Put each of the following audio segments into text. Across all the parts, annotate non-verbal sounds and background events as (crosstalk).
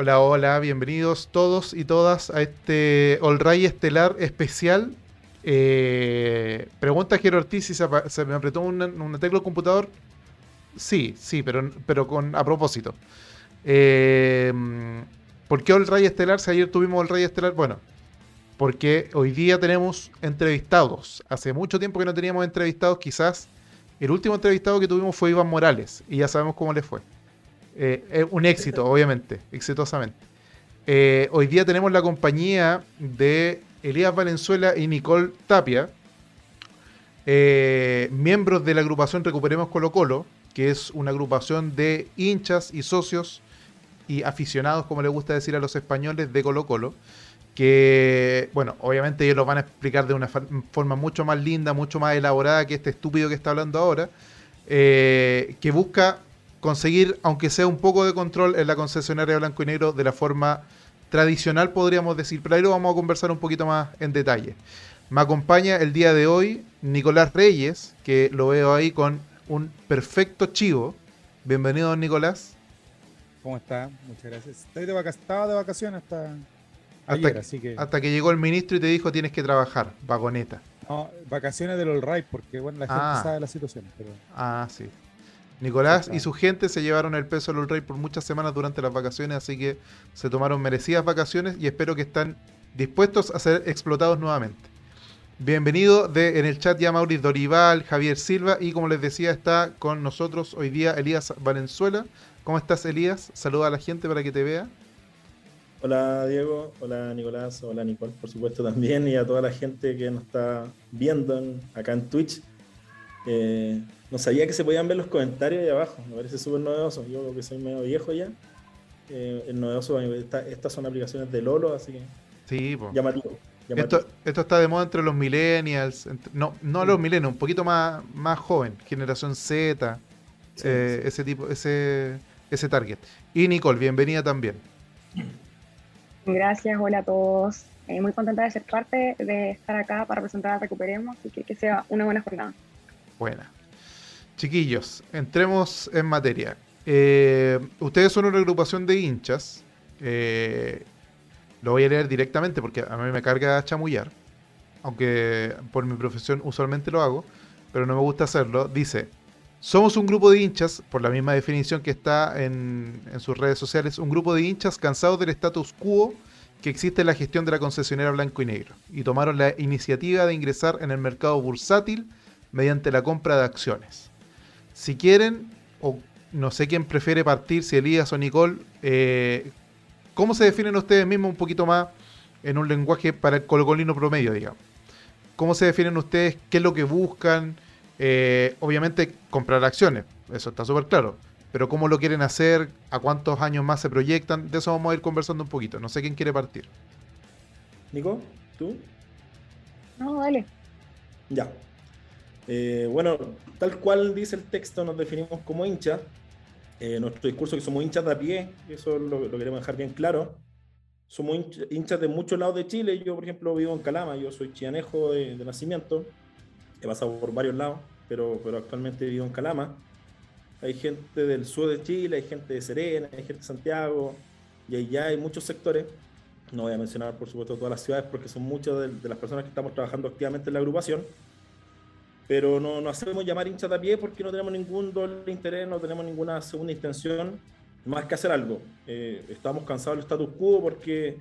Hola, hola, bienvenidos todos y todas a este All Ray Estelar especial. Eh, pregunta Jero Ortiz si se, me apretó una, tecla del computador. Sí, sí, pero, pero con a propósito. Eh, ¿Por qué All Ray Estelar? Si ayer tuvimos All Ray Estelar, bueno, porque hoy día tenemos entrevistados. Hace mucho tiempo que no teníamos entrevistados, quizás el último entrevistado que tuvimos fue Iván Morales y ya sabemos cómo le fue. Eh, un éxito, obviamente, exitosamente. Eh, hoy día tenemos la compañía de Elías Valenzuela y Nicole Tapia, eh, miembros de la agrupación Recuperemos Colo Colo, que es una agrupación de hinchas y socios y aficionados, como le gusta decir a los españoles, de Colo Colo, que, bueno, obviamente ellos lo van a explicar de una forma mucho más linda, mucho más elaborada que este estúpido que está hablando ahora, que busca conseguir, aunque sea un poco de control en la concesionaria blanco y negro de la forma tradicional, podríamos decir. Pero ahí lo vamos a conversar un poquito más en detalle. Me acompaña el día de hoy Nicolás Reyes, que lo veo ahí con un perfecto chivo. Bienvenido, don Nicolás. ¿Cómo está? Muchas gracias. Estoy de vacaciones, estaba de vacaciones hasta, hasta que, así que... Hasta que llegó el ministro y te dijo tienes que trabajar, vagoneta. No, vacaciones del All Right, porque bueno, la gente ah. sabe la situación. Pero... Ah, sí. Nicolás y su gente se llevaron el peso al Rey por muchas semanas durante las vacaciones, así que se tomaron merecidas vacaciones y espero que están dispuestos a ser explotados nuevamente. Bienvenido de, en el chat ya Mauricio Dorival, Javier Silva y como les decía está con nosotros hoy día Elías Valenzuela. ¿Cómo estás Elías? Saluda a la gente para que te vea. Hola Diego, hola Nicolás, hola Nicole por supuesto también y a toda la gente que nos está viendo acá en Twitch. Eh, no sabía que se podían ver los comentarios ahí abajo. Me parece súper novedoso. Yo que soy medio viejo ya. Eh, es novedoso. estas son aplicaciones de Lolo, así que. Sí, pues. Llamativo. Esto, está de moda entre los millennials. no, no los millennials, un poquito más, más joven. Generación Z. Eh, ese tipo, ese, ese target. Y Nicole, bienvenida también. Gracias, hola a todos. Eh, muy contenta de ser parte de estar acá para presentar a Recuperemos y que, que sea una buena jornada. Buena. Chiquillos, entremos en materia. Eh, ustedes son una agrupación de hinchas. Eh, lo voy a leer directamente porque a mí me carga chamullar. Aunque por mi profesión usualmente lo hago, pero no me gusta hacerlo. Dice, somos un grupo de hinchas, por la misma definición que está en, en sus redes sociales, un grupo de hinchas cansados del status quo que existe en la gestión de la concesionera blanco y negro. Y tomaron la iniciativa de ingresar en el mercado bursátil mediante la compra de acciones. Si quieren, o no sé quién prefiere partir, si Elías o Nicole, eh, ¿cómo se definen ustedes mismos un poquito más en un lenguaje para el colocolino promedio, digamos? ¿Cómo se definen ustedes? ¿Qué es lo que buscan? Eh, obviamente comprar acciones, eso está súper claro. Pero cómo lo quieren hacer, a cuántos años más se proyectan, de eso vamos a ir conversando un poquito. No sé quién quiere partir. Nico, ¿tú? No, dale. Ya. Eh, bueno, tal cual dice el texto, nos definimos como hinchas. Eh, nuestro discurso que somos hinchas de a pie, eso lo, queremos dejar bien claro. Somos hinchas de muchos lados de Chile. Yo, por ejemplo, vivo en Calama, yo soy chianejo de, nacimiento. He pasado por varios lados, pero, pero actualmente vivo en Calama. Hay gente del sur de Chile, hay gente de Serena, hay gente de Santiago, y ya hay muchos sectores. No voy a mencionar, por supuesto, todas las ciudades porque son muchas de, de las personas que estamos trabajando activamente en la agrupación pero no nos hacemos llamar hinchas pie porque no tenemos ningún doble interés, no tenemos ninguna segunda intención más que hacer algo. Eh, estábamos cansados del status quo porque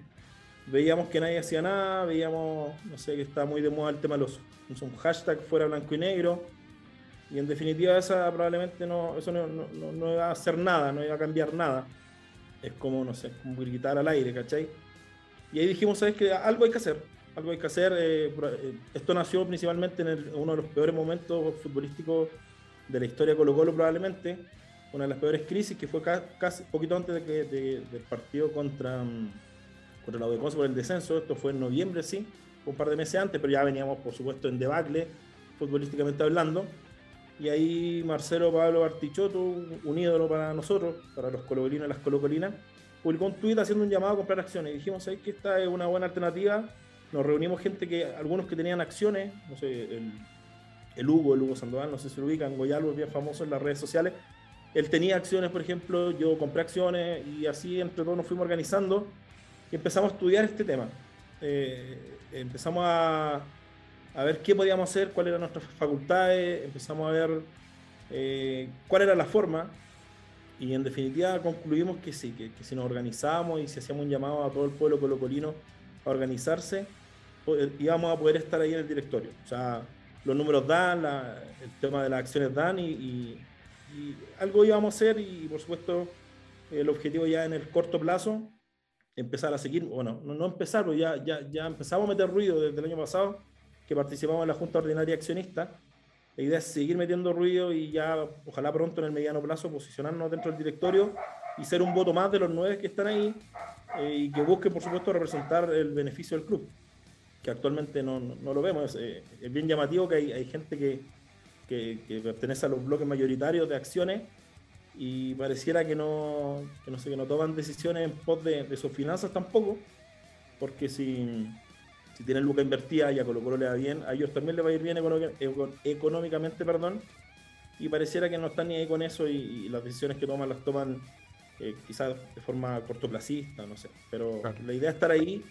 veíamos que nadie hacía nada, veíamos, no sé, que está muy de moda el tema de los un hashtag fuera blanco y negro, y en definitiva esa probablemente no, eso no, no, no, iba a hacer nada, no iba a cambiar nada. Es como, no sé, como gritar al aire, ¿cachai? Y ahí dijimos, ¿sabes qué? Algo hay que hacer algo hay que hacer. Eh, eh, esto nació principalmente en uno de los peores momentos futbolísticos de la historia de Colo Colo probablemente, una de las peores crisis que fue casi poquito antes de que, del partido contra, mm, contra la UDECONS por el descenso, esto fue en noviembre, sí, un par de meses antes, pero ya veníamos por supuesto en debacle futbolísticamente hablando. Y ahí Marcelo Pablo Bartichotto, un ídolo para nosotros, para los colocolinos y las colocolinas, publicó un tuit haciendo un llamado a comprar acciones. Y dijimos, ¿sabes que esta es una buena alternativa? Nos reunimos gente que, algunos que tenían acciones, no sé, el, Hugo, el Hugo Sandoval, no sé si lo ubican, Goyalvo es bien famoso en las redes sociales, él tenía acciones, por ejemplo, yo compré acciones y así entre todos nos fuimos organizando y empezamos a estudiar este tema. Eh, empezamos a, a, ver qué podíamos hacer, cuáles eran nuestras facultades, empezamos a ver eh, cuál era la forma y en definitiva concluimos que sí, que, si nos organizábamos y si hacíamos un llamado a todo el pueblo colocolino a organizarse, íbamos a poder estar ahí en el directorio. O sea, los números dan, el tema de las acciones dan y y algo íbamos a hacer y por supuesto el objetivo ya en el corto plazo, empezar a seguir, bueno, no, no ya, ya, ya empezamos a meter ruido desde el año pasado, que participamos en la Junta Ordinaria Accionista. La idea es seguir metiendo ruido y ya, ojalá pronto en el mediano plazo, posicionarnos dentro del directorio y ser un voto más de los nueve que están ahí eh, y que busquen, por supuesto, representar el beneficio del club, que actualmente no, no, lo vemos. Es, eh, es, bien llamativo que hay, hay gente que, que, pertenece a los bloques mayoritarios de acciones y pareciera que no, que no, sé, que no toman decisiones en pos de, sus finanzas tampoco, porque si, si tienen lucas invertida y a Colo Colo le va bien, a ellos también le va a ir bien económicamente, perdón, y pareciera que no están ni ahí con eso y, las decisiones que toman las toman eh, quizás de forma cortoplacista, no sé, pero la idea es estar ahí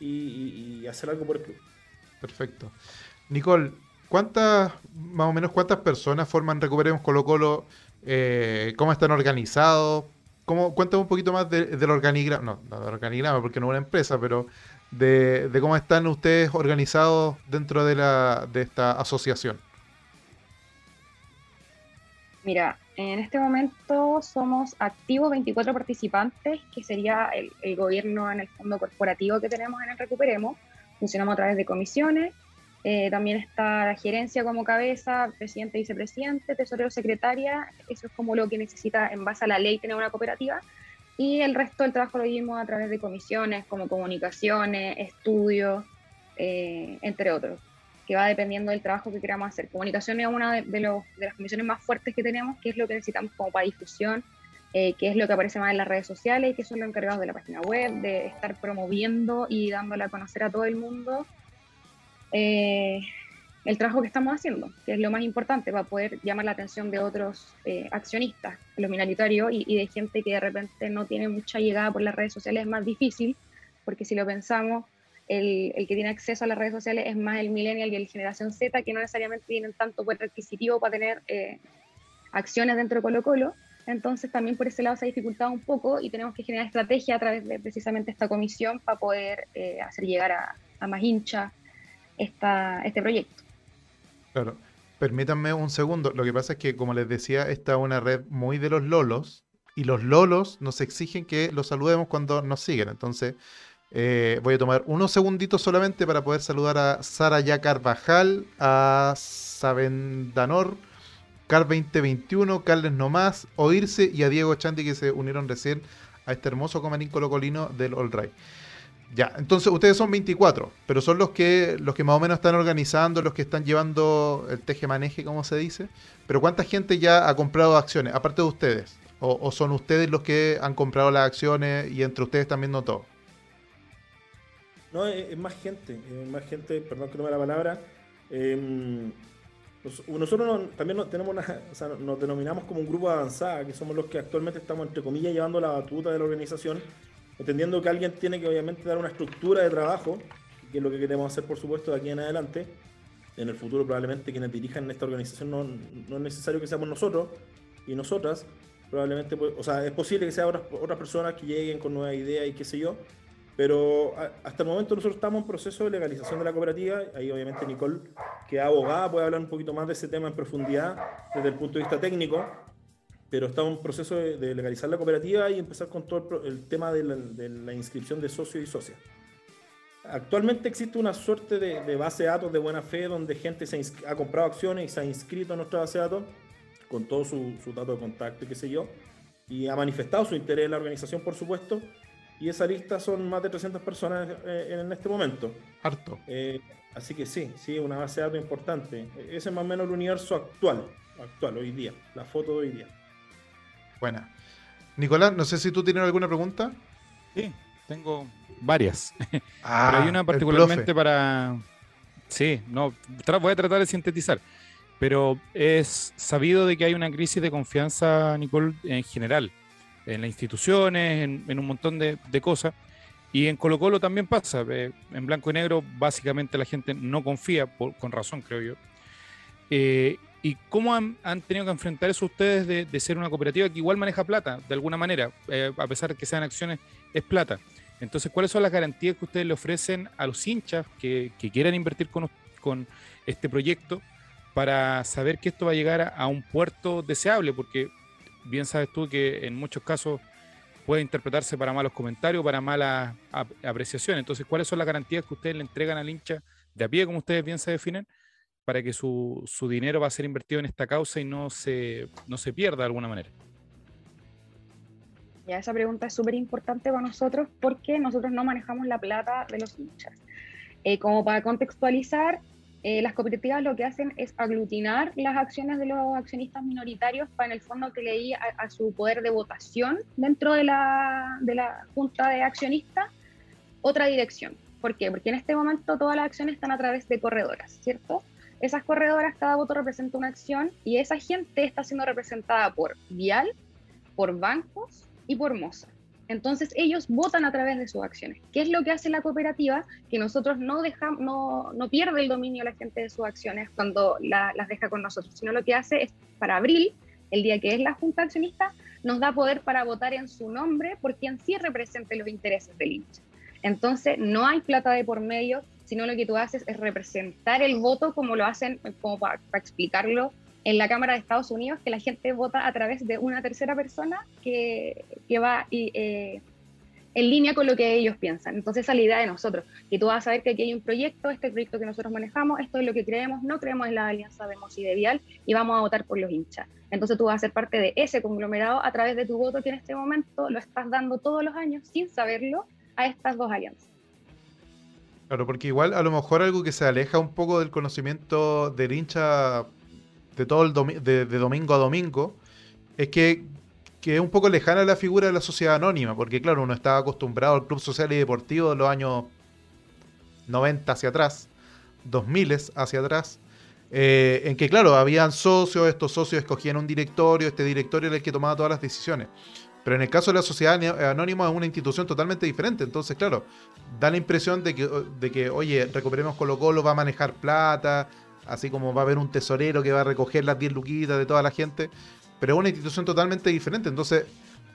y, y hacer algo por el club. Perfecto. Nicole, ¿Cuántas, más o menos, cuántas personas forman Recuperemos Colo Colo? Eh, ¿Cómo están organizados? ¿Cómo, cuéntame un poquito más del organigrama, no, no del organigrama porque no es una empresa, pero de, cómo están ustedes organizados dentro de, la, de esta asociación. Mira, en este momento somos activos 24 participantes, que sería el, gobierno en el fondo corporativo que tenemos en el Recuperemos. Funcionamos a través de comisiones eh, también está la gerencia como cabeza, presidente, vicepresidente, tesorero, secretaria. Eso es como lo que necesita en base a la ley tener una cooperativa. Y el resto del trabajo lo vimos a través de comisiones como comunicaciones, estudios, eh, entre otros, que va dependiendo del trabajo que queramos hacer. Comunicación es una de, las comisiones más fuertes que tenemos, que es lo que necesitamos como para difusión, eh, que es lo que aparece más en las redes sociales, que son los encargados de la página web, de estar promoviendo y dándole a conocer a todo el mundo eh, el trabajo que estamos haciendo, que es lo más importante para poder llamar la atención de otros eh, accionistas, los minoritarios y, de gente que de repente no tiene mucha llegada por las redes sociales, es más difícil, porque si lo pensamos, el, que tiene acceso a las redes sociales es más el millennial y el generación Z, que no necesariamente tienen tanto poder adquisitivo para tener eh, acciones dentro de Colo Colo. Entonces también por ese lado se ha dificultado un poco y tenemos que generar estrategia a través de precisamente esta comisión para poder hacer llegar a, a más hinchas este proyecto. Claro. Permítanme un segundo. Lo que pasa es que, como les decía, esta es una red muy de los lolos y los lolos nos exigen que los saludemos cuando nos siguen. Entonces, eh, voy a tomar unos segunditos solamente para poder saludar a Sara Ya Carvajal, a Sabendanor, Car 2021, Carles Nomás, Oírse y a Diego Chanti que se unieron recién a este hermoso comarín colocolino del All Right. Ya, entonces ustedes son 24, pero son los que los que más o menos están organizando, los que están llevando el teje-maneje, como se dice. Pero ¿cuánta gente ya ha comprado acciones, aparte de ustedes? ¿O, son ustedes los que han comprado las acciones y entre ustedes también no todo? No, es, más gente, más gente, perdón que no me la palabra. Em, nosotros también tenemos o sea, nos denominamos como un grupo avanzado, que somos los que actualmente estamos, entre comillas, llevando la batuta de la organización entendiendo que alguien tiene que obviamente dar una estructura de trabajo, que es lo que queremos hacer por supuesto de aquí en adelante. En el futuro probablemente quienes dirijan esta organización no, no es necesario que seamos nosotros y nosotras, probablemente, pues, o sea, es posible que sean otras, otras personas que lleguen con nuevas ideas y qué sé yo, pero hasta el momento nosotros estamos en proceso de legalización de la cooperativa, ahí obviamente Nicole, que es abogada, puede hablar un poquito más de ese tema en profundidad desde el punto de vista técnico, pero estamos en proceso de, legalizar la cooperativa y empezar con todo el, tema de la, inscripción de socios y socias. Actualmente existe una suerte de, base de datos de buena fe donde gente se ha comprado acciones y se ha inscrito en nuestra base de datos con todo su, su dato de contacto y qué sé yo, y ha manifestado su interés en la organización, por supuesto, y esa lista son más de 300 personas eh, en este momento. Harto. Eh, así que sí, sí, una base de datos importante. Ese es más o menos el universo actual, actual, hoy día, la foto de hoy día. Buena. Nicolás, no sé si tú tienes alguna pregunta. Sí, tengo varias. (laughs) Ah, Pero hay una particularmente para. Sí, no, voy a tratar de sintetizar. Pero es sabido de que hay una crisis de confianza, Nicole, en general, en las instituciones, en, un montón de, cosas. Y en Colo Colo también pasa. En blanco y negro, básicamente la gente no confía, con razón, creo yo. Eh, ¿Y cómo han, tenido que enfrentar eso ustedes de, ser una cooperativa que igual maneja plata, de alguna manera, eh, a pesar de que sean acciones, es plata? Entonces, ¿cuáles son las garantías que ustedes le ofrecen a los hinchas que, quieran invertir con, con este proyecto para saber que esto va a llegar a, un puerto deseable, porque bien sabes tú que en muchos casos puede interpretarse para malos comentarios, para malas apreciaciones. Entonces, ¿cuáles son las garantías que ustedes le entregan al hincha de a pie, como ustedes bien se definen, para que su, su dinero va a ser invertido en esta causa y no se, no se pierda de alguna manera? Ya, esa pregunta es súper importante para nosotros porque nosotros no manejamos la plata de los hinchas. Eh, como para contextualizar, eh, las cooperativas lo que hacen es aglutinar las acciones de los accionistas minoritarios para en el fondo que le a, a su poder de votación dentro de la, de la junta de accionistas otra dirección. ¿Por qué? Porque en este momento todas las acciones están a través de corredoras, ¿cierto? Esas corredoras, cada voto representa una acción y esa gente está siendo representada por Vial, por bancos y por Moza. Entonces ellos votan a través de sus acciones. ¿Qué es lo que hace la cooperativa? Que nosotros no dejamos, no, no pierde el dominio la gente de sus acciones cuando las deja con nosotros, sino lo que hace es para abril, el día que es la junta accionista, nos da poder para votar en su nombre por quien sí represente los intereses del hincha. Entonces no hay plata de por medio, sino lo que tú haces es representar el voto como lo hacen, como para explicarlo en la Cámara de Estados Unidos que la gente vota a través de una tercera persona que, que va eh, en línea con lo que ellos piensan. Entonces esa es la idea de nosotros, que tú vas a saber que aquí hay un proyecto, este proyecto que nosotros manejamos, esto es lo que creemos, no creemos en la alianza de Mos y de Vial y vamos a votar por los hinchas. Entonces tú vas a ser parte de ese conglomerado a través de tu voto que en este momento lo estás dando todos los años sin saberlo a estas dos alianzas. Claro, porque igual a lo mejor algo que se aleja un poco del conocimiento del hincha de todo el de, domingo a domingo, es que, que, es un poco lejana la figura de la sociedad anónima, porque claro, uno estaba acostumbrado al club social y deportivo de los años 90 hacia atrás, 2000 hacia atrás, eh, en que claro, habían socios, estos socios escogían un directorio, este directorio era el que tomaba todas las decisiones. Pero en el caso de la sociedad anónima es una institución totalmente diferente. Entonces, claro, da la impresión de que, de que oye, recuperemos Colo Colo, va a manejar plata, así como va a haber un tesorero que va a recoger las 10 luquitas de toda la gente, pero es una institución totalmente diferente. Entonces,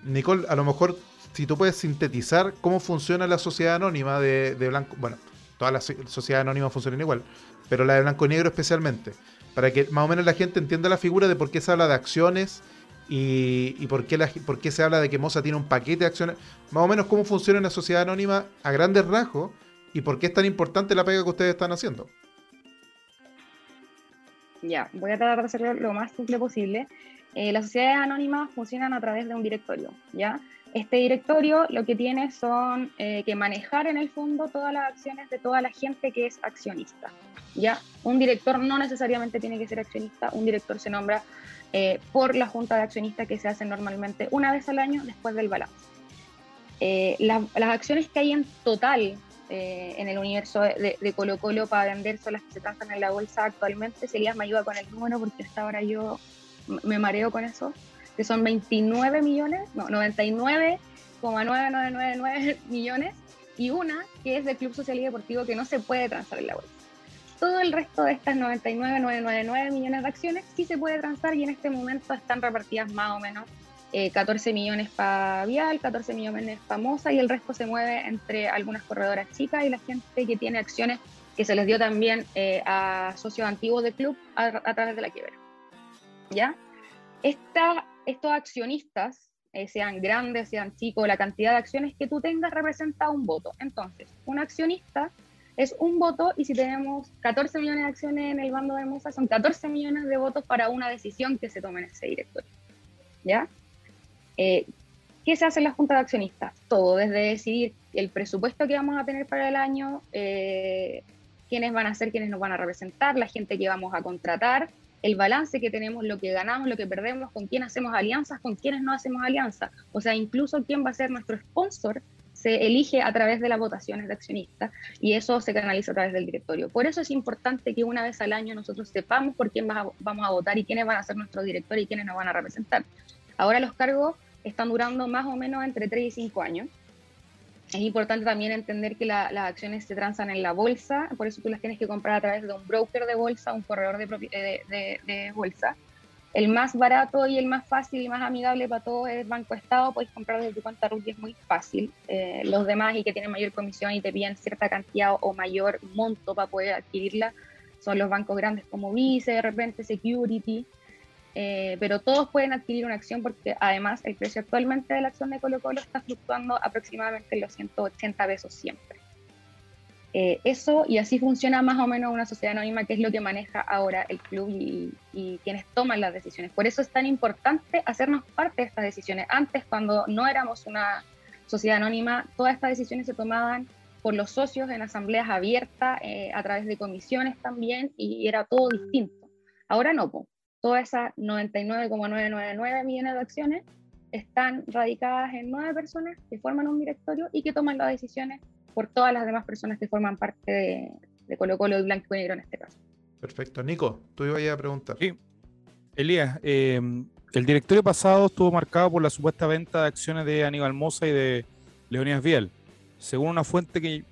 Nicole, a lo mejor si tú puedes sintetizar cómo funciona la sociedad anónima de, Blanco, bueno, todas las sociedades anónimas funcionan igual, pero la de Blanco y Negro especialmente, para que más o menos la gente entienda la figura de por qué se habla de acciones y, por, qué la, por qué se habla de que Moza tiene un paquete de acciones, más o menos cómo funciona una sociedad anónima a grandes rasgos y por qué es tan importante la pega que ustedes están haciendo. Ya, voy a tratar de hacerlo lo más simple posible. Eh, las sociedades anónimas funcionan a través de un directorio, ¿ya? Este directorio lo que tiene son eh, que manejar en el fondo todas las acciones de toda la gente que es accionista, ¿ya? Un director no necesariamente tiene que ser accionista, un director se nombra eh, por la junta de accionistas que se hace normalmente una vez al año después del balance. las acciones que hay en total eh, en el universo de, Colo Colo para vender son las que se transan en la bolsa actualmente. Si Elías me ayuda con el número porque hasta ahora yo me mareo con eso, que son 29 millones, no, 99,9999 (laughs) millones y una que es del Club Social y Deportivo que no se puede transar en la bolsa. Todo el resto de estas 99,999 millones de acciones sí se puede transar y en este momento están repartidas más o menos 14 eh, millones para Vial, 14 millones para Moza y el resto se mueve entre algunas corredoras chicas y la gente que tiene acciones que se les dio también eh, a socios antiguos del club a, través de la quiebra. ¿Ya? estos accionistas, eh, sean grandes, sean chicos, la cantidad de acciones que tú tengas representa un voto. Entonces, un accionista es un voto y si tenemos 14 millones de acciones en el bando de Moza, son 14 millones de votos para una decisión que se tome en ese directorio. ¿Ya? Eh, ¿Qué se hace en la Junta de Accionistas? Todo, desde decidir el presupuesto que vamos a tener para el año, eh, quiénes van a ser, quiénes nos van a representar, la gente que vamos a contratar, el balance que tenemos, lo que ganamos, lo que perdemos, con quién hacemos alianzas, con quiénes no hacemos alianzas. O sea, incluso quién va a ser nuestro sponsor se elige a través de las votaciones de accionistas y eso se canaliza a través del directorio. Por eso es importante que una vez al año nosotros sepamos por quién vamos a votar y quiénes van a ser nuestros directores y quiénes nos van a representar. Ahora los cargos están durando más o menos entre 3 y 5 años. Es importante también entender que las acciones se transan en la bolsa, por eso tú las tienes que comprar a través de un broker de bolsa, un corredor de, de bolsa el más barato y el más fácil y más amigable para todos es Banco Estado, puedes comprar desde tu cuenta RUT es muy fácil. Eh, los demás y que tienen mayor comisión y te piden cierta cantidad o mayor monto para poder adquirirla son los bancos grandes como Vice, de repente Security, eh, pero todos pueden adquirir una acción porque además el precio actualmente de la acción de Colo Colo está fluctuando aproximadamente en los 180 pesos siempre. Eh, eso y así funciona más o menos una sociedad anónima, que es lo que maneja ahora el club y, quienes toman las decisiones. Por eso es tan importante hacernos parte de estas decisiones. Antes, cuando no éramos una sociedad anónima, todas estas decisiones se tomaban por los socios en asambleas abiertas, eh, a través de comisiones también, y era todo distinto. Ahora no, todas esas 99,999 millones de acciones están radicadas en nueve personas que forman un directorio y que toman las decisiones por todas las demás personas que forman parte de, de Colo Colo y Blanco y Negro en este caso. Perfecto. Nico, tú ibas a preguntar. Sí. Elías, eh, el directorio pasado estuvo marcado por la supuesta venta de acciones de Aníbal Mosa y de Leonidas Vial. Según una fuente que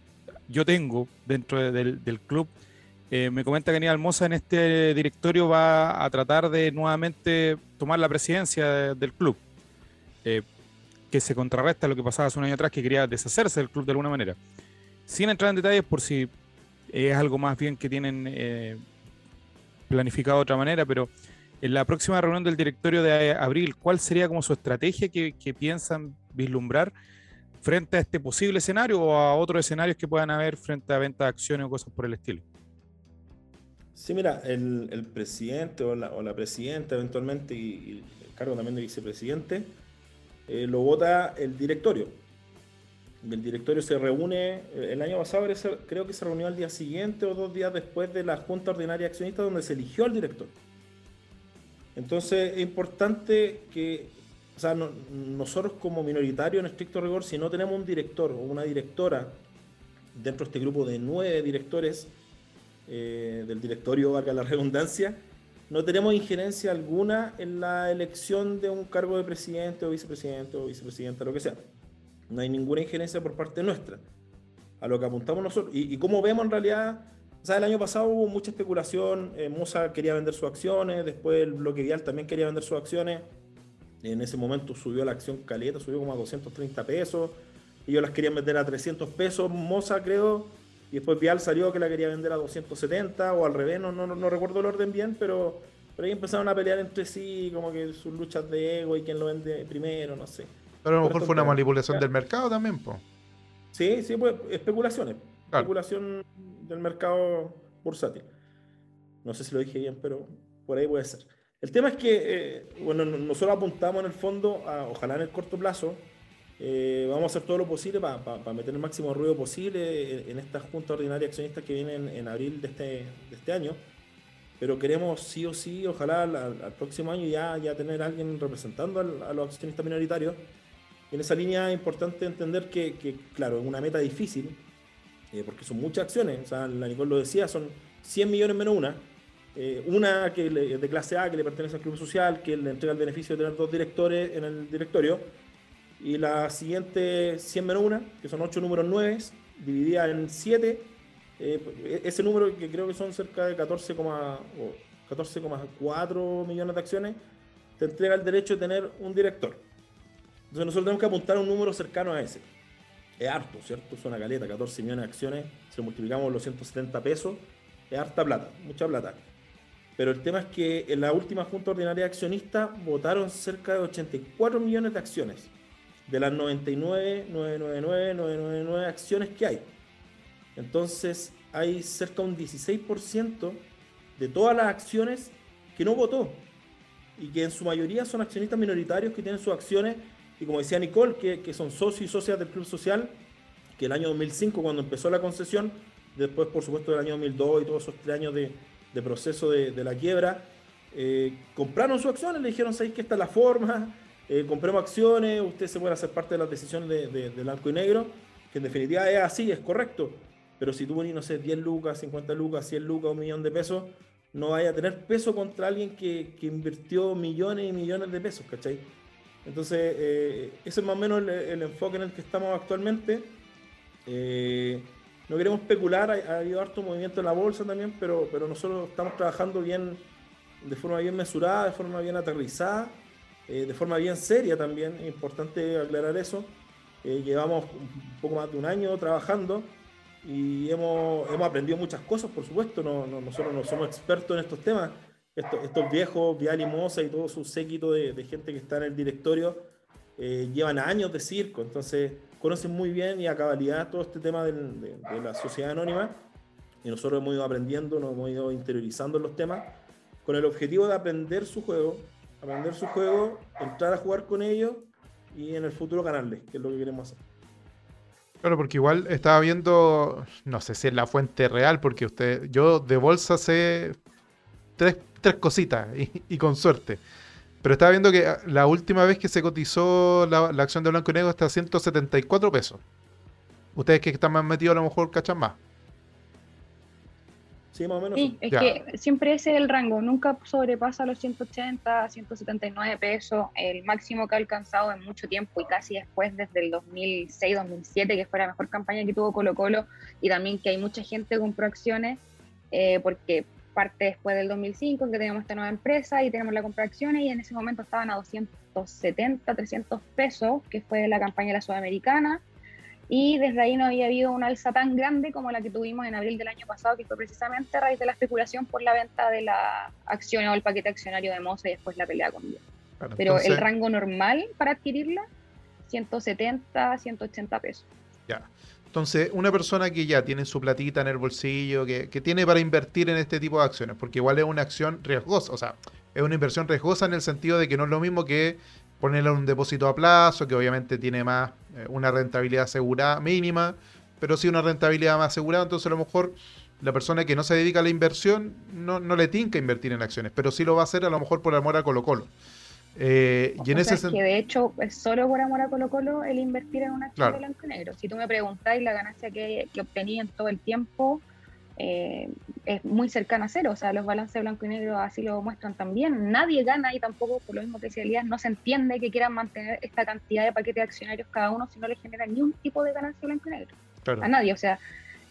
yo tengo dentro del, club, eh, me comenta que Aníbal Mosa en este directorio va a tratar de nuevamente tomar la presidencia del club. Eh, que se contrarresta a lo que pasaba hace un año atrás, que quería deshacerse del club de alguna manera. Sin entrar en detalles por si es algo más bien que tienen eh, planificado de otra manera, pero en la próxima reunión del directorio de abril, ¿cuál sería como su estrategia que, piensan vislumbrar frente a este posible escenario o a otros escenarios que puedan haber frente a venta de acciones o cosas por el estilo? Sí, mira, el, presidente o la, presidenta eventualmente y, el cargo también de vicepresidente eh, lo vota el directorio. El directorio se reúne, eh, el año pasado creo que se reunió al día siguiente o dos días después de la Junta Ordinaria Accionista donde se eligió al director. Entonces es importante que, o sea, nosotros como minoritarios en estricto rigor, si no tenemos un director o una directora dentro de este grupo de nueve directores eh, del directorio, valga la (laughs) redundancia, no tenemos injerencia alguna en la elección de un cargo de presidente o vicepresidente o vicepresidenta, lo que sea. No hay ninguna injerencia por parte nuestra a lo que apuntamos nosotros. Y, como vemos en realidad, o el año pasado hubo mucha especulación, eh, Mosa quería vender sus acciones, después el bloque Vial también quería vender sus acciones. En ese momento subió la acción caleta, subió como a 230 pesos. Ellos las querían vender a 300 pesos, Mosa creo, y después Vial salió que la quería vender a 270 o al revés, no, no, recuerdo el orden bien, pero, pero ahí empezaron a pelear entre sí, como que sus luchas de ego y quién lo vende primero, no sé. Pero a lo mejor fue una manipulación del mercado también, pues. Sí, sí, pues especulaciones. Especulación del mercado bursátil. No sé si lo dije bien, pero por ahí puede ser. El tema es que, eh, bueno, nosotros apuntamos en el fondo, a, ojalá en el corto plazo, eh, vamos a hacer todo lo posible para meter el máximo ruido posible en, esta junta ordinaria accionista que viene en, abril de este, de este, año. Pero queremos sí o sí, ojalá al, próximo año ya, ya tener alguien representando a los accionistas minoritarios. en esa línea es importante entender que, claro, es una meta difícil, eh, porque son muchas acciones. O sea, la Nicole lo decía, son 100 millones menos una. Eh, una que de clase A que le pertenece al club social, que le entrega el beneficio de tener dos directores en el directorio y la siguiente 100 menos 1, que son 8 números 9, dividida en 7, eh, ese número que creo que son cerca de 14,4 millones de acciones, te entrega el derecho de tener un director. Entonces nosotros tenemos que apuntar a un número cercano a ese. Es harto, ¿cierto? Es una caleta, 14 millones de acciones, si lo multiplicamos los 170 pesos, es harta plata, mucha plata. Pero el tema es que en la última Junta Ordinaria de Accionistas votaron cerca de 84 millones de acciones de las 99, 999, 999 acciones que hay. Entonces hay cerca de un 16% de todas las acciones que no votó y que en su mayoría son accionistas minoritarios que tienen sus acciones y como decía Nicole, que, son socios y socias del Club Social, que el año 2005 cuando empezó la concesión, después por supuesto del año 2002 y todos esos tres años de, proceso de, la quiebra, eh, compraron sus acciones, le dijeron, ¿sabéis que esta es la forma? Eh, compremos acciones, usted se puede hacer parte de las decisiones de, de, blanco y negro, que en definitiva es así, es correcto. Pero si tú pones, no sé, 10 lucas, 50 lucas, 100 lucas, un millón de pesos, no vaya a tener peso contra alguien que, que invirtió millones y millones de pesos, ¿cachai? Entonces, eh, ese es más o menos el, enfoque en el que estamos actualmente. Eh, no queremos especular, ha, habido harto movimiento en la bolsa también, pero, pero nosotros estamos trabajando bien, de forma bien mesurada, de forma bien aterrizada eh, de forma bien seria también, es importante aclarar eso. Eh, llevamos un poco más de un año trabajando y hemos, hemos aprendido muchas cosas, por supuesto. No, nosotros no somos expertos en estos temas. Estos, viejos, Vial y y todo su séquito de, gente que está en el directorio, eh, llevan años de circo, entonces conocen muy bien y a cabalidad todo este tema de, de, la sociedad anónima. Y nosotros hemos ido aprendiendo, nos hemos ido interiorizando en los temas con el objetivo de aprender su juego, aprender su juego, entrar a jugar con ellos y en el futuro ganarles, que es lo que queremos hacer. Claro, porque igual estaba viendo, no sé si es la fuente real, porque usted, yo de bolsa sé tres, tres cositas y, con suerte. Pero estaba viendo que la última vez que se cotizó la, acción de Blanco y Negro está a 174 pesos. Ustedes que están más metidos a lo mejor cachan más. Sí, más o menos. Sí, es que siempre ese es el rango, nunca sobrepasa los 180, 179 pesos, el máximo que ha alcanzado en mucho tiempo y casi después desde el 2006, 2007, que fue la mejor campaña que tuvo Colo Colo y también que hay mucha gente que compró acciones, eh, porque parte después del 2005 que teníamos esta nueva empresa y tenemos la compra de acciones y en ese momento estaban a 270, 300 pesos, que fue la campaña de la Sudamericana y desde ahí no había habido una alza tan grande como la que tuvimos en abril del año pasado, que fue precisamente a raíz de la especulación por la venta de la acción o el paquete accionario de Moza y después la pelea con Dios. Pero el rango normal para adquirirla, 170, 180 pesos. Ya. Entonces, una persona que ya tiene su platita en el bolsillo, que, que tiene para invertir en este tipo de acciones, porque igual es una acción riesgosa, o sea, es una inversión riesgosa en el sentido de que no es lo mismo que ponerlo en un depósito a plazo, que obviamente tiene más eh, una rentabilidad asegurada mínima, pero sí una rentabilidad más asegurada, entonces a lo mejor la persona que no se dedica a la inversión no, no le tinca invertir en acciones, pero sí lo va a hacer a lo mejor por amor a Colo Colo. Eh, y en ese que de hecho es solo por amor a Colo Colo el invertir en una acción de blanco y negro. Si tú me preguntáis la ganancia que, que obtenía en todo el tiempo, eh, es muy cercana a cero, o sea, los balances blanco y negro así lo muestran también. Nadie gana y tampoco, por lo mismo que decía no se entiende que quieran mantener esta cantidad de paquetes accionarios cada uno si no le genera ni un tipo de ganancia blanco y negro. A nadie, o sea,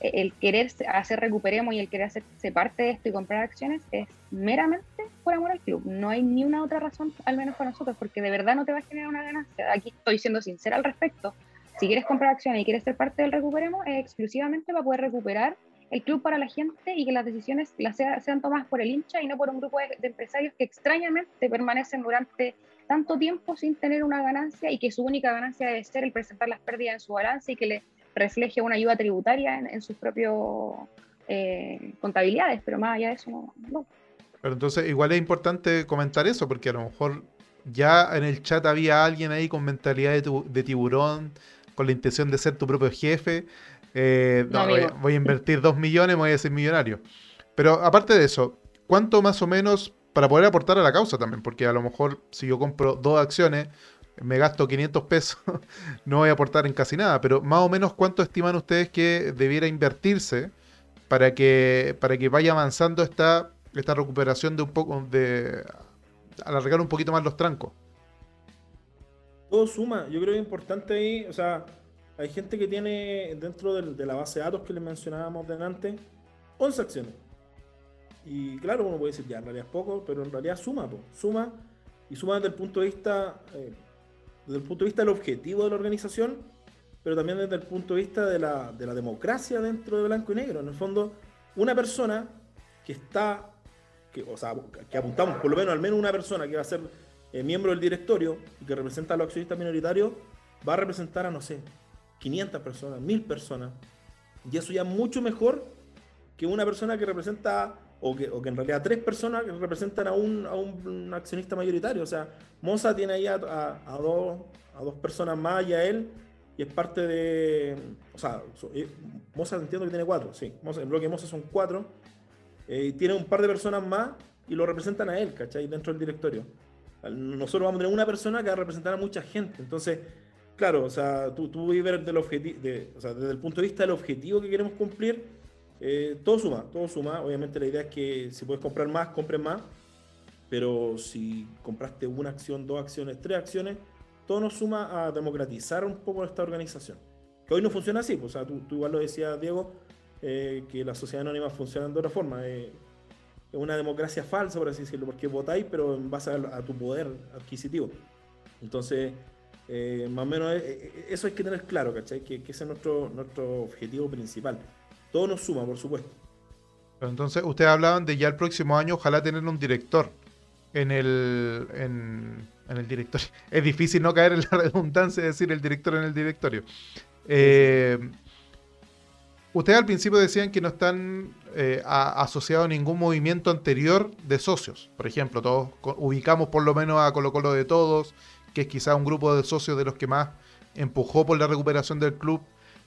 el querer hacer recuperemos y el querer hacerse parte de esto y comprar acciones es meramente por amor al club. No hay ni una otra razón, al menos para nosotros, porque de verdad no te va a generar una ganancia. Aquí estoy siendo sincera al respecto. Si quieres comprar acciones y quieres ser parte del recuperemos, es exclusivamente para poder recuperar el club para la gente y que las decisiones las sean tomadas por el hincha y no por un grupo de, empresarios que extrañamente permanecen durante tanto tiempo sin tener una ganancia y que su única ganancia debe ser el presentar las pérdidas en su balance y que le refleje una ayuda tributaria en, sus propios eh, contabilidades, pero más allá de eso no, Pero entonces igual es importante comentar eso, porque a lo mejor ya en el chat había alguien ahí con mentalidad de, de tiburón, con la intención de ser tu propio jefe, eh, voy, a invertir dos millones, voy a ser millonario. Pero aparte de eso, ¿cuánto más o menos para poder aportar a la causa también? Porque a lo mejor si yo compro dos acciones, me gasto 500 pesos, (laughs) no voy a aportar en casi nada. Pero más o menos, ¿cuánto estiman ustedes que debiera invertirse para que, para que vaya avanzando esta, esta recuperación de un poco, de alargar un poquito más los trancos? Todo suma. Yo creo que es importante ahí, o sea, hay gente que tiene dentro de, la base de datos que les mencionábamos delante 11 acciones. Y claro, uno puede decir, ya, en realidad es poco, pero en realidad suma, suma y suma desde el punto de vista eh, desde el punto de vista del objetivo de la organización, pero también desde el punto de vista de la, de la democracia dentro de blanco y negro. En el fondo, una persona que está, que, o sea, que apuntamos por lo menos al menos una persona que va a ser eh, miembro del directorio y que representa a los accionistas minoritarios, va a representar a, no sé, 500 personas, 1000 personas. Y eso ya es mucho mejor que una persona que representa, o que, o que en realidad tres personas que representan a un, a un accionista mayoritario. O sea, Moza tiene ahí a, a, dos, a dos personas más y a él, y es parte de. O sea, eh, Moza entiendo que tiene cuatro, sí. Moza, el bloque Moza son cuatro. Eh, tiene un par de personas más y lo representan a él, ¿cachai? Dentro del directorio. nosotros vamos a tener una persona que va a representar a mucha gente. Entonces, claro, o sea, tú, tú ver del de, o sea, desde el punto de vista del objetivo que queremos cumplir, eh, todo suma, todo suma. Obviamente la idea es que si puedes comprar más, compres más. Pero si compraste una acción, dos acciones, tres acciones, todo nos suma a democratizar un poco esta organización. Que hoy no funciona así, pues, o sea, tú, igual lo decías, Diego, eh, que las sociedades anónimas funcionan de otra forma. Eh, es una democracia falsa, por así decirlo, porque votáis, pero en base a, tu poder adquisitivo. Entonces, eh, más o menos eso hay que tener claro, ¿cachai? Que, ese es nuestro, nuestro objetivo principal. Todo nos suma, por supuesto. Entonces, ustedes hablaban de ya el próximo año, ojalá tener un director en el, en, el directorio. (laughs) Es difícil no caer en la (laughs) redundancia de decir el director en el directorio. Eh, ustedes al principio decían que no están eh, asociados a ningún movimiento anterior de socios. Por ejemplo, todos ubicamos por lo menos a Colo Colo de Todos, que es quizá un grupo de socios de los que más empujó por la recuperación del club,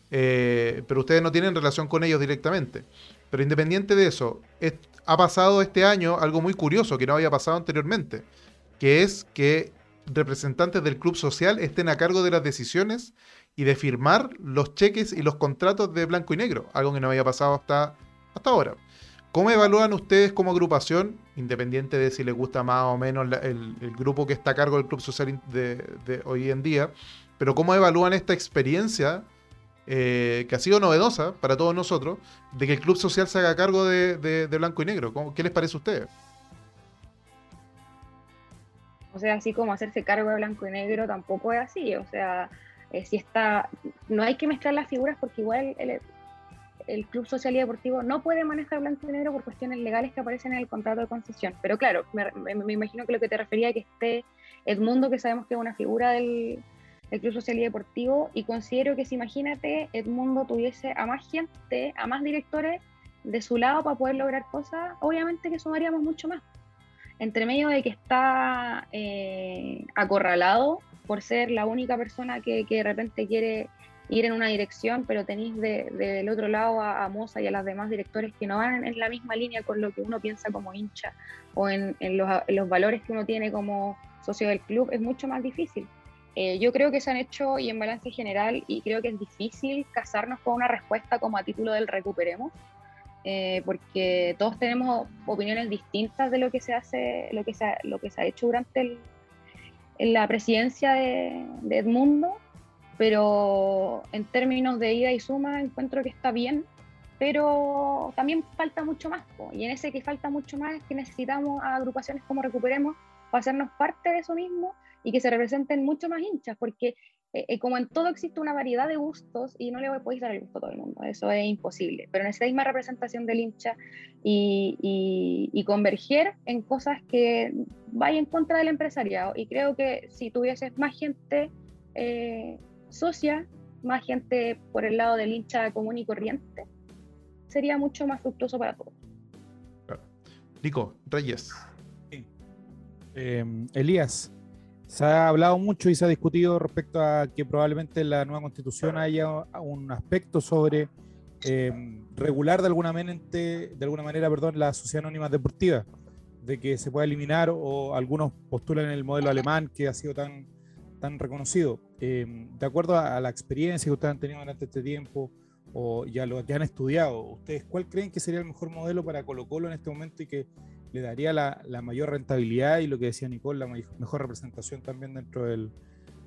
eh, pero ustedes no tienen relación con ellos directamente. Pero independiente de eso, ha pasado este año algo muy curioso que no había pasado anteriormente, que es que representantes del club social estén a cargo de las decisiones y de firmar los cheques y los contratos de blanco y negro, algo que no había pasado hasta, hasta ahora. ¿Cómo evalúan ustedes como agrupación, independiente de si les gusta más o menos el, grupo que está a cargo del Club Social de, hoy en día, pero cómo evalúan esta experiencia eh, que ha sido novedosa para todos nosotros, de que el Club Social se haga cargo de, Blanco y Negro? ¿Qué les parece a ustedes? O sea, así como hacerse cargo de Blanco y Negro tampoco es así, o sea eh, si está, no hay que mezclar las figuras porque igual el, el, Club Social y Deportivo no puede manejar blanco y negro por cuestiones legales que aparecen en el contrato de concesión. Pero claro, me, imagino que lo que te refería es que esté Edmundo, que sabemos que es una figura del, del Club Social y Deportivo, y considero que si imagínate Edmundo tuviese a más gente, a más directores de su lado para poder lograr cosas, obviamente que sumaríamos mucho más. Entre medio de que está eh, acorralado por ser la única persona que, de repente quiere ir en una dirección, pero tenéis del otro lado a, Moza y a las demás directores que no van en la misma línea con lo que uno piensa como hincha o en, los, valores que uno tiene como socio del club, es mucho más difícil. Eh, yo creo que se han hecho y en balance general, y creo que es difícil casarnos con una respuesta como a título del recuperemos, eh, porque todos tenemos opiniones distintas de lo que se hace, lo que se lo que se ha hecho durante el, en la presidencia de, Edmundo, pero en términos de ida y suma encuentro que está bien, pero también falta mucho más. Y en ese que falta mucho más es que necesitamos a agrupaciones como Recuperemos para hacernos parte de eso mismo y que se representen mucho más hinchas, porque eh, eh, como en todo existe una variedad de gustos y no le podéis dar el gusto a todo el mundo, eso es imposible, pero necesitáis más representación del hincha y, y, converger en cosas que vayan en contra del empresariado. Y creo que si tuvieses más gente eh, socia, más gente por el lado del hincha común y corriente, sería mucho más fructuoso para todos. Nico, Reyes. Elías, se ha hablado mucho y se ha discutido respecto a que probablemente en la nueva constitución haya un aspecto sobre eh, regular de alguna, de alguna manera perdón, la sociedad anónima deportiva, de que se pueda eliminar o algunos postulan el modelo alemán que ha sido tan, tan reconocido. Eh, de acuerdo a, la experiencia que ustedes han tenido durante este tiempo o ya lo que han estudiado, ¿ustedes cuál creen que sería el mejor modelo para Colo Colo en este momento y que le daría la, mayor rentabilidad y lo que decía Nicole, la mejor representación también dentro del,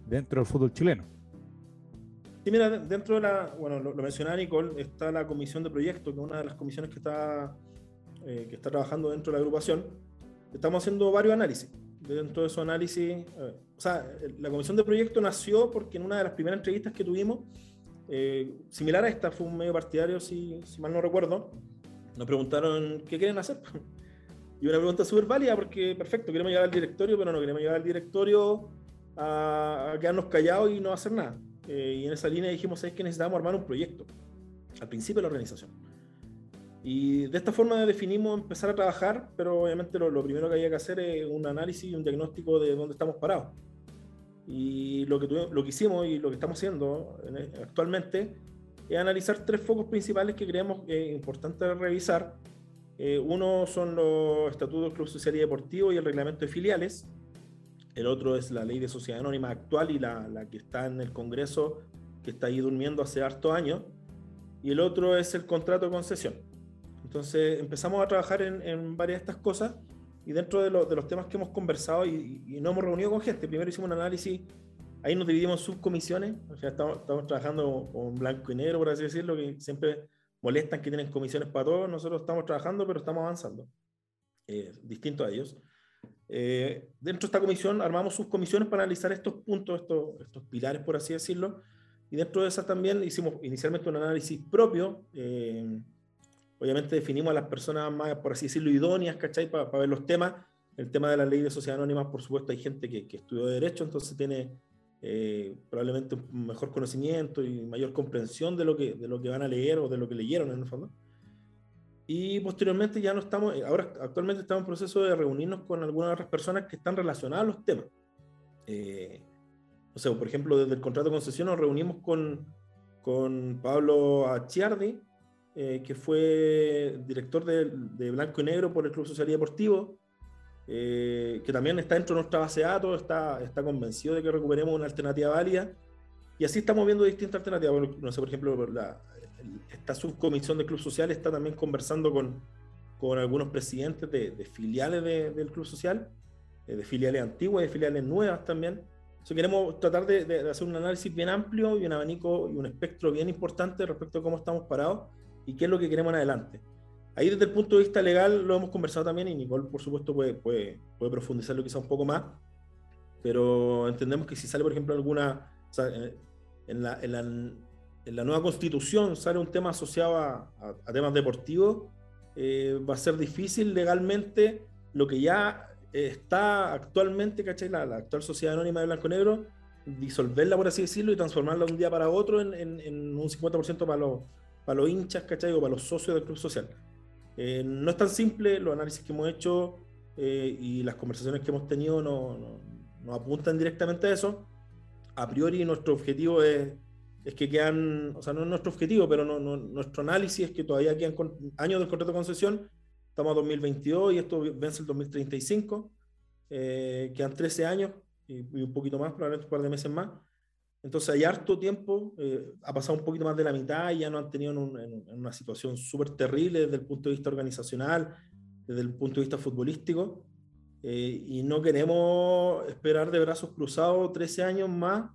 dentro del fútbol chileno. Sí, mira, dentro de la, bueno, lo, mencionaba Nicole, está la comisión de proyectos, que es una de las comisiones que está, eh, que está trabajando dentro de la agrupación. Estamos haciendo varios análisis. Dentro de esos análisis, o sea, la comisión de proyectos nació porque en una de las primeras entrevistas que tuvimos, eh, similar a esta, fue un medio partidario, si, si mal no recuerdo, nos preguntaron qué quieren hacer. (laughs) Y una pregunta súper válida porque, perfecto, queremos llegar al directorio, pero no queremos llegar al directorio a, quedarnos callados y no hacer nada. Eh, y en esa línea dijimos, es que necesitamos armar un proyecto al principio de la organización. Y de esta forma definimos empezar a trabajar, pero obviamente lo, primero que había que hacer es un análisis y un diagnóstico de dónde estamos parados. Y lo que, lo que hicimos y lo que estamos haciendo actualmente es analizar tres focos principales que creemos que es importante revisar eh, uno son los estatutos del Club Social y Deportivo y el reglamento de filiales. el otro es la ley de sociedad anónima actual y la, la que está en el Congreso, que está ahí durmiendo hace harto años, y el otro es el contrato de concesión. Entonces empezamos a trabajar en, en varias de estas cosas y dentro de, de, los temas que hemos conversado y, y, hemos reunido con gente, primero hicimos un análisis, ahí nos dividimos en subcomisiones, o sea, estamos, estamos trabajando con blanco y negro, por así decirlo, que siempre molestan que tienen comisiones para todos, nosotros estamos trabajando, pero estamos avanzando, eh, distinto a ellos. Eh, dentro de esta comisión armamos subcomisiones para analizar estos puntos, estos, estos pilares, por así decirlo, y dentro de esas también hicimos inicialmente un análisis propio. Eh, obviamente definimos a las personas más, por así decirlo, idóneas, ¿cachai? Para, ver los temas. El tema de la ley de sociedad anónima, por supuesto, hay gente que, que estudió Derecho, entonces tiene eh, probablemente un mejor conocimiento y mayor comprensión de lo, que, de lo que van a leer o de lo que leyeron en el fondo. Y posteriormente ya no estamos, ahora actualmente estamos en proceso de reunirnos con algunas otras personas que están relacionadas a los temas. Eh, o sea, por ejemplo, desde el contrato de concesión nos reunimos con, con Pablo Achiardi, eh, que fue director de, de, Blanco y Negro por el Club Social y Deportivo, eh, que también está dentro de nuestra base de datos, está, está convencido de que recuperemos una alternativa válida. Y así estamos viendo distintas alternativas. No sé, por ejemplo, la, esta subcomisión del Club Social está también conversando con, con algunos presidentes de, de filiales de, del Club Social, eh, de filiales antiguas y de filiales nuevas también So, queremos tratar de, de, hacer un análisis bien amplio y un abanico y un espectro bien importante respecto a cómo estamos parados y qué es lo que queremos en adelante. Ahí desde el punto de vista legal lo hemos conversado también y Nicole por supuesto puede, puede, puede profundizarlo quizá un poco más, pero entendemos que si sale por ejemplo alguna, o sea, en, la, en, la, en, la, nueva constitución sale un tema asociado a, a, a temas deportivos, eh, va a ser difícil legalmente lo que ya está actualmente, ¿cachai? La, la, actual sociedad anónima de Blanco Negro, disolverla, por así decirlo, y transformarla de un día para otro en, en, en un 50% para los, para los hinchas, ¿cachai? O para los socios del club social. Eh, no es tan simple, los análisis que hemos hecho eh, y las conversaciones que hemos tenido no, no, no, apuntan directamente a eso. A priori nuestro objetivo es, es que quedan, o sea, no es nuestro objetivo, pero no, nuestro análisis es que todavía quedan con, años del contrato de concesión Estamos a 2022 y esto vence el 2035. Eh, quedan 13 años y, y, un poquito más, probablemente un par de meses más. Entonces hay harto tiempo, eh, ha pasado un poquito más de la mitad y ya no han tenido en, un, en, en una situación súper terrible desde el punto de vista organizacional, desde el punto de vista futbolístico. Eh, y no queremos esperar de brazos cruzados 13 años más,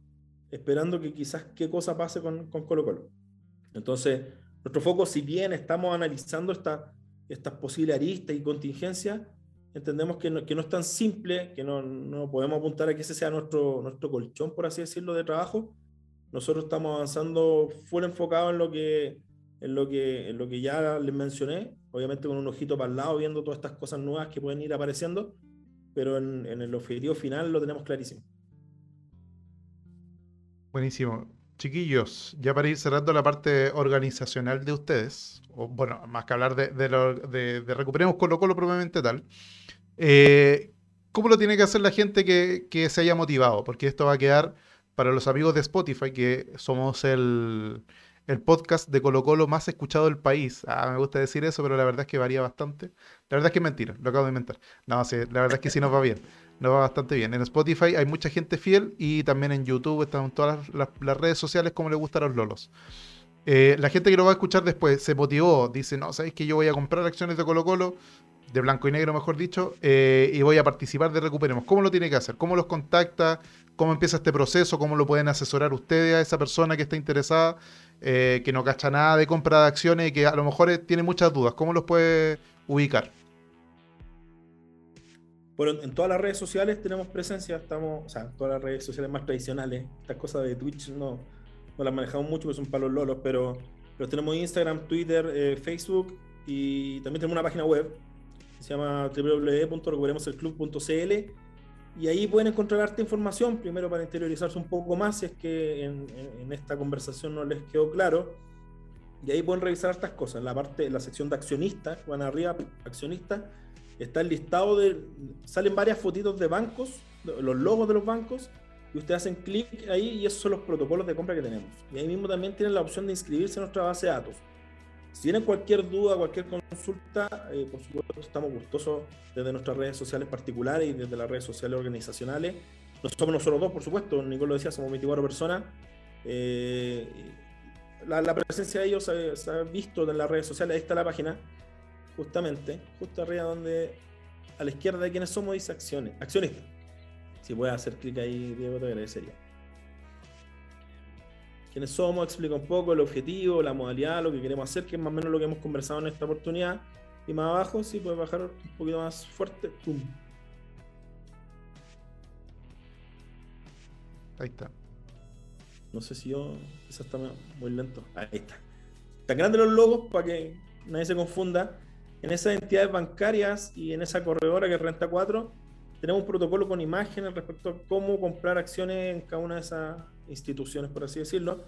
esperando que quizás qué cosa pase con, con Colo Colo. Entonces, nuestro foco, si bien estamos analizando esta, estas posibles aristas y contingencias, entendemos que no, que no es tan simple, que no, no, podemos apuntar a que ese sea nuestro, nuestro colchón, por así decirlo, de trabajo. Nosotros estamos avanzando full enfocado en lo que, en lo que, en lo que ya les mencioné, obviamente con un ojito para el lado, viendo todas estas cosas nuevas que pueden ir apareciendo, pero en, en el objetivo final lo tenemos clarísimo. Buenísimo. Chiquillos, ya para ir cerrando la parte organizacional de ustedes, o bueno, más que hablar de, de, lo, de, de Recuperemos Colo Colo propiamente tal, eh, ¿cómo lo tiene que hacer la gente que, que, se haya motivado? Porque esto va a quedar para los amigos de Spotify, que somos el, el podcast de Colo Colo más escuchado del país. Ah, me gusta decir eso, pero la verdad es que varía bastante. La verdad es que es mentira, lo acabo de inventar. No, sí, la verdad es que sí nos va bien nos va bastante bien. En Spotify hay mucha gente fiel y también en YouTube están todas las, redes sociales como le gustan a los lolos. Eh, la gente que lo va a escuchar después se motivó, dice, no, ¿sabéis que yo voy a comprar acciones de Colo Colo? De blanco y negro, mejor dicho, eh, y voy a participar de Recuperemos. ¿Cómo lo tiene que hacer? ¿Cómo los contacta? ¿Cómo empieza este proceso? ¿Cómo lo pueden asesorar ustedes a esa persona que está interesada, eh, que no cacha nada de compra de acciones y que a lo mejor tiene muchas dudas? ¿Cómo los puede ubicar? Bueno, en todas las redes sociales tenemos presencia, estamos, o sea, todas las redes sociales más tradicionales. Estas cosas de Twitch no, no las manejamos mucho porque son palos lolos, pero, pero tenemos Instagram, Twitter, eh, Facebook y también tenemos una página web que se llama www.recuperemoselclub.cl y ahí pueden encontrar harta información, primero para interiorizarse un poco más, si es que en, en, en esta conversación no les quedó claro. Y ahí pueden revisar estas cosas. La parte, la sección de accionistas, van arriba, accionistas está el listado de. Salen varias fotitos de bancos, los logos de los bancos, y ustedes hacen clic ahí y esos son los protocolos de compra que tenemos. Y ahí mismo también tienen la opción de inscribirse en nuestra base de datos. Si tienen cualquier duda, cualquier consulta, eh, por supuesto estamos gustosos desde nuestras redes sociales particulares y desde las redes sociales organizacionales. No somos nosotros dos, por supuesto, Nicole lo decía, somos 24 personas. Eh, la, presencia de ellos se, ha visto en las redes sociales, ahí está la página, justamente, justo arriba donde a la izquierda de quienes somos dice acciones, accionistas. Si puedes hacer clic ahí, Diego, te agradecería. Quiénes somos, explica un poco el objetivo, la modalidad, lo que queremos hacer, que es más o menos lo que hemos conversado en esta oportunidad. Y más abajo, si puedes bajar un poquito más fuerte, ¡pum! Ahí está. No sé si yo, quizás está muy lento. Ahí está. Tan grandes los logos para que nadie se confunda. En esas entidades bancarias y en esa corredora que es Renta 4, tenemos un protocolo con imágenes respecto a cómo comprar acciones en cada una de esas instituciones, por así decirlo.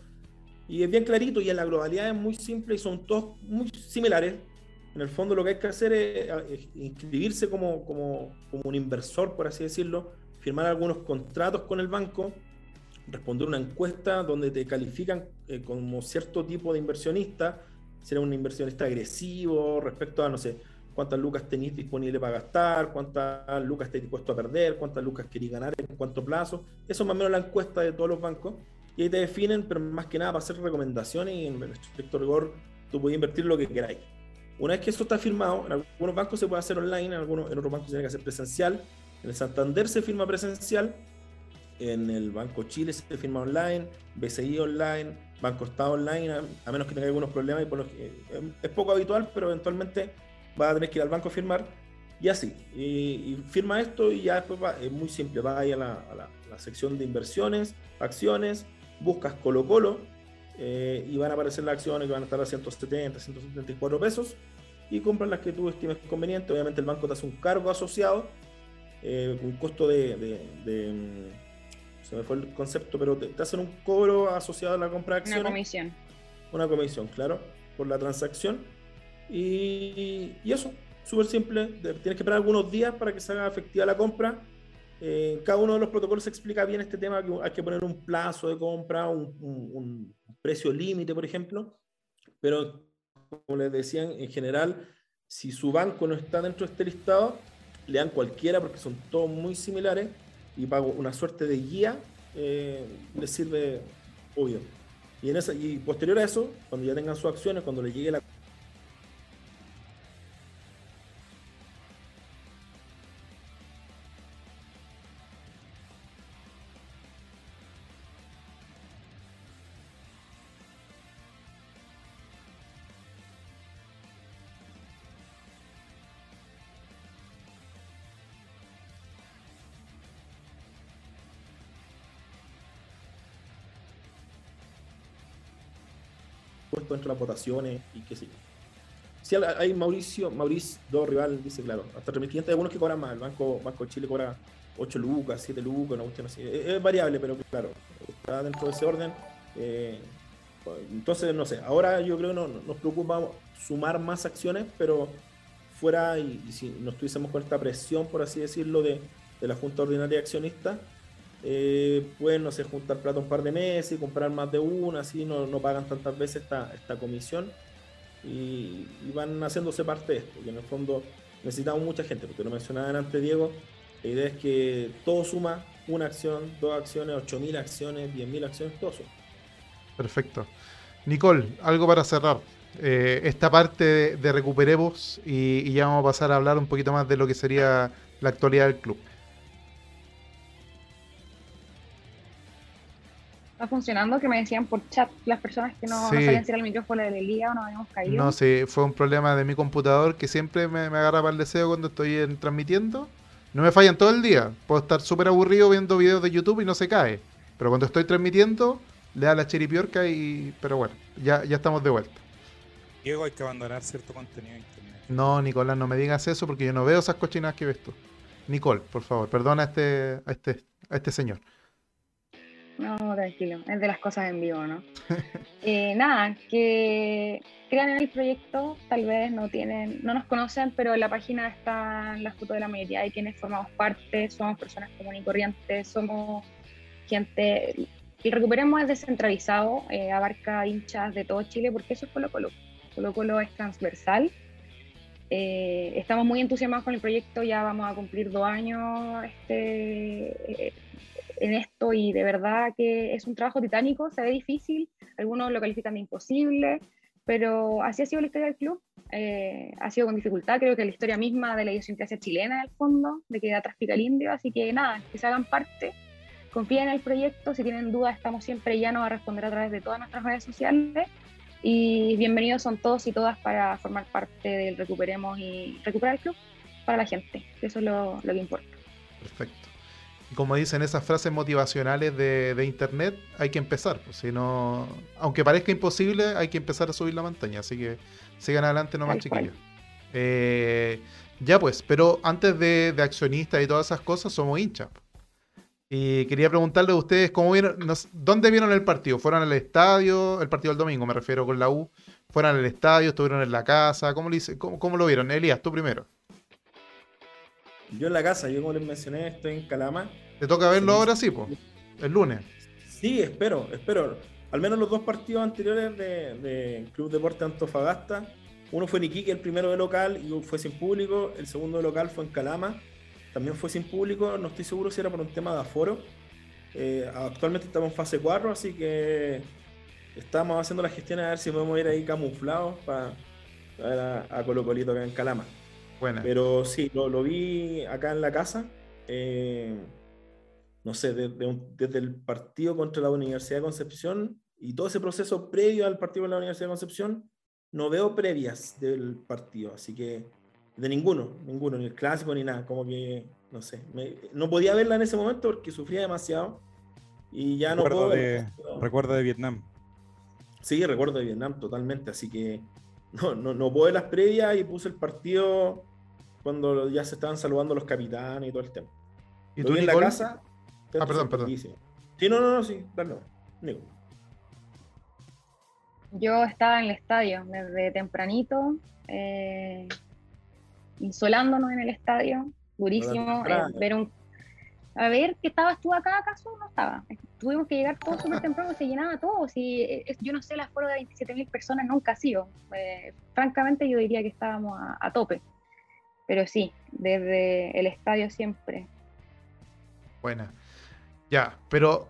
Y es bien clarito y en la globalidad es muy simple y son todos muy similares. En el fondo lo que hay que hacer es, inscribirse como, como, como un inversor, por así decirlo, firmar algunos contratos con el banco, responder una encuesta donde te califican eh, como cierto tipo de inversionista, será un inversionista agresivo respecto a, no sé, cuántas lucas tenéis disponible para gastar, cuántas lucas estáis dispuesto a perder, cuántas lucas queréis ganar en cuánto plazo. Eso es más o menos la encuesta de todos los bancos. Y ahí te definen, pero más que nada para hacer recomendaciones y en estricto rigor tú puedes invertir lo que queráis. Una vez que eso está firmado, en algunos bancos se puede hacer online, en, algunos, en otros bancos se tiene que hacer presencial. En el Santander se firma presencial en el Banco Chile se firma online, BCI online, Banco Estado online, a, menos que tenga algunos problemas, y por eh, es poco habitual, pero eventualmente va a tener que ir al banco a firmar, y así. Y, firma esto y ya después va, es muy simple, va ahí a la, a la, sección de inversiones, acciones, buscas Colo Colo, eh, y van a aparecer las acciones que van a estar a 170, 174 pesos, y compran las que tú estimes conveniente. Obviamente el banco te hace un cargo asociado, eh, un costo de se me fue el concepto, pero te, hacen un cobro asociado a la compra de acciones. Una comisión. Una comisión, claro, por la transacción. Y, eso, súper simple. Tienes que esperar algunos días para que se haga efectiva la compra. Eh, cada uno de los protocolos explica bien este tema, que hay que poner un plazo de compra, un, precio límite, por ejemplo. Pero, como les decían, en general, si su banco no está dentro de este listado, le dan cualquiera porque son todos muy similares y pago una suerte de guía, eh, les sirve obvio. Y, en esa, y posterior a eso, cuando ya tengan sus acciones, cuando les llegue la puesto dentro de las votaciones y qué sé yo. Si hay Mauricio, Mauricio, dos rival, dice claro, hasta remitente, hay algunos que cobran más, el Banco, Banco de Chile cobra 8 lucas, 7 lucas, no así. Es, variable, pero claro, está dentro de ese orden. Eh, entonces, no sé, ahora yo creo que no, nos preocupa sumar más acciones, pero fuera, y, si nos tuviésemos con esta presión, por así decirlo, de, de la Junta Ordinaria de Accionistas, eh, pueden, no sé, juntar plata un par de meses y comprar más de una, así no, no pagan tantas veces esta, esta comisión y, van haciéndose parte de esto, porque en el fondo necesitamos mucha gente, porque lo mencionaban antes Diego, la idea es que todo suma, una acción, dos acciones, ocho mil acciones, diez mil acciones, todo suma. Perfecto. Nicole, algo para cerrar. Eh, esta parte de, Recuperemos y, y, ya vamos a pasar a hablar un poquito más de lo que sería la actualidad del club. Está funcionando, que me decían por chat las personas que no, sabían si era el micrófono de Elía o no habíamos caído. No, sí, fue un problema de mi computador que siempre me, agarra para el deseo cuando estoy transmitiendo. No me fallan todo el día. Puedo estar súper aburrido viendo videos de YouTube y no se cae. Pero cuando estoy transmitiendo, le da la chiripiorca y... Pero bueno, ya, ya estamos de vuelta. Diego, hay que abandonar cierto contenido en internet. No, Nicolás, no me digas eso porque yo no veo esas cochinadas que ves tú. Nicole, por favor, perdona a este, a este, a este señor. No, tranquilo, es de las cosas en vivo, ¿no? (laughs) Eh, nada, que crean en el proyecto, tal vez no tienen, no nos conocen, pero en la página están las fotos de la mayoría de quienes formamos parte, somos personas comunes y corrientes, somos gente, y Recuperemos es descentralizado, eh, abarca hinchas de todo Chile, porque eso es Colo Colo. Colo Colo es transversal. Eh, estamos muy entusiasmados con el proyecto, ya vamos a cumplir dos años este, en esto y de verdad que es un trabajo titánico, se ve difícil, algunos lo califican de imposible, pero así ha sido la historia del club, eh, ha sido con dificultad, creo que la historia misma de la idiosincrasia chilena en el fondo, de que atrás pica el indio, así que nada, que se hagan parte, confíen en el proyecto, si tienen dudas estamos siempre ya no a responder a través de todas nuestras redes sociales y bienvenidos son todos y todas para formar parte del Recuperemos y recuperar el club para la gente, eso es lo que importa. Perfecto. Y como dicen esas frases motivacionales de, internet, hay que empezar. Pues, si no, aunque parezca imposible, hay que empezar a subir la montaña. Así que sigan adelante nomás, chiquillos. Eh, ya pues, pero antes de, accionistas y todas esas cosas, somos hinchas. Y quería preguntarle a ustedes cómo vieron, ¿dónde vieron el partido? ¿Fueron al estadio? El partido del domingo, me refiero con la U. ¿Fueron al estadio? ¿Estuvieron en la casa? ¿Cómo lo, cómo, cómo lo vieron? Elías, tú primero. Yo en la casa, yo como les mencioné, estoy en Calama. ¿Te toca verlo ahora sí, pues? El lunes. Sí, espero, espero. Al menos los dos partidos anteriores de, Club Deporte Antofagasta. Uno fue en Iquique, el primero de local, y fue sin público. El segundo de local fue en Calama. También fue sin público. No estoy seguro si era por un tema de aforo. Eh, actualmente estamos en fase 4, así que estamos haciendo las gestiones a ver si podemos ir ahí camuflados para ver a, a Colo Colito acá en Calama. Pero sí, lo, vi acá en la casa. Eh, no sé, desde, el partido contra la Universidad de Concepción y todo ese proceso previo al partido con la Universidad de Concepción, no veo previas del partido. Así que de ninguno, ninguno, ni el clásico ni nada. Como que, no sé, no podía verla en ese momento porque sufría demasiado y ya no puedo. De, recuerdo de Vietnam. Sí, recuerdo de Vietnam totalmente. Así que no, no, no puedo ver las previas y puse el partido cuando ya se estaban saludando los capitanes y todo el tema. ¿Y tú en la casa? Ah, perdón, perdón. Sí, no, no, no, sí, dale, Nico. Yo estaba en el estadio desde tempranito, eh, insolándonos en el estadio, durísimo, eh, ver un... A ver, ¿qué estabas tú acá acaso? No estaba. Tuvimos que llegar todo súper temprano, se llenaba todo. Si, eh, yo no sé, el aforo de 27.000 personas nunca ha sido. francamente, yo diría que estábamos a tope. Pero sí, desde el estadio siempre. Buena. Ya, pero,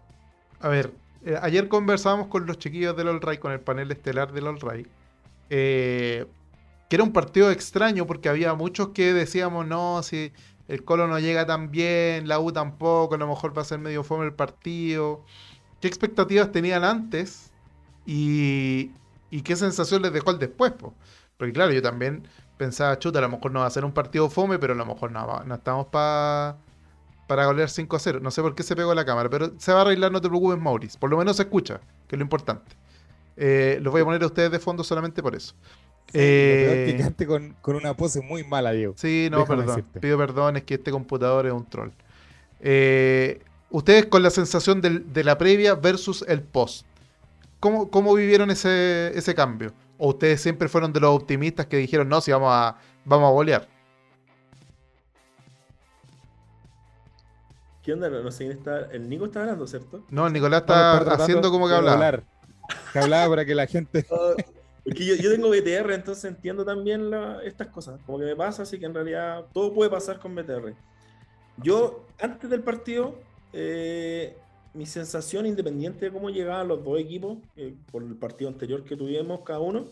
a ver, eh, ayer conversábamos con los chiquillos del All Ray, con el panel estelar del All eh, que era un partido extraño porque había muchos que decíamos, no, si el Colo no llega tan bien, la U tampoco, a lo mejor va a ser medio fome el partido. ¿Qué expectativas tenían antes y, y qué sensación les dejó el después? Porque claro, yo también pensaba, chuta, a lo mejor no va a ser un partido fome, pero a lo mejor no, estamos para para golear 5 a 0. No sé por qué se pegó la cámara, pero se va a arreglar, no te preocupes, Maurice. Por lo menos se escucha, que es lo importante. Eh, los voy a poner a ustedes de fondo solamente por eso. Eh, con, con, una pose muy mala, Diego. Sí, no, perdón. Pido perdón, es que este computador es un troll. Eh, ustedes con la sensación de la previa versus el post. ¿Cómo, cómo vivieron ese, ese cambio? ¿O ustedes siempre fueron de los optimistas que dijeron, no, si vamos a, vamos a golear? ¿Qué onda? No sé quién está. El Nico está hablando, ¿cierto? No, el Nicolás está haciendo como que hablaba. Que hablaba para que la gente. (laughs) Oh, yo, yo, tengo BTR, entonces entiendo también estas cosas. Como que me pasa, así que en realidad todo puede pasar con BTR. Yo, antes del partido, eh, mi sensación, independiente de cómo llegaban los dos equipos, eh, por el partido anterior que tuvimos cada uno,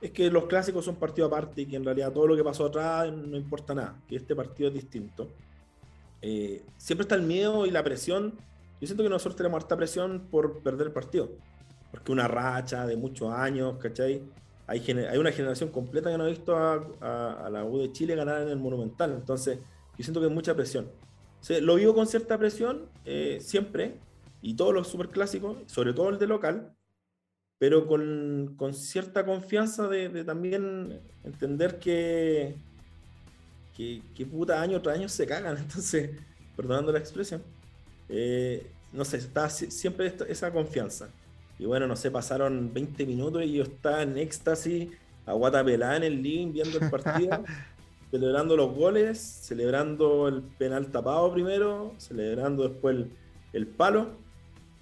es que los clásicos son partidos aparte y que en realidad todo lo que pasó atrás no importa nada, que este partido es distinto. Eh, siempre está el miedo y la presión. Yo siento que nosotros tenemos harta presión por perder el partido, porque una racha de muchos años, ¿cachai? Hay, hay una generación completa que no ha visto a, la U de Chile ganar en el Monumental, entonces yo siento que hay mucha presión lo vivo con cierta presión eh, siempre, y todos los superclásicos, sobre todo el de local, pero con, con cierta confianza de, también entender que, que, puta año tras año se cagan, (laughs) entonces, perdonando la expresión, eh, no sé, está siempre esa confianza. Y bueno, no sé, pasaron 20 minutos y yo estaba en éxtasis, a guatapelá en el living viendo el partido. (laughs) celebrando los goles, celebrando el penal tapado primero, celebrando después el, palo.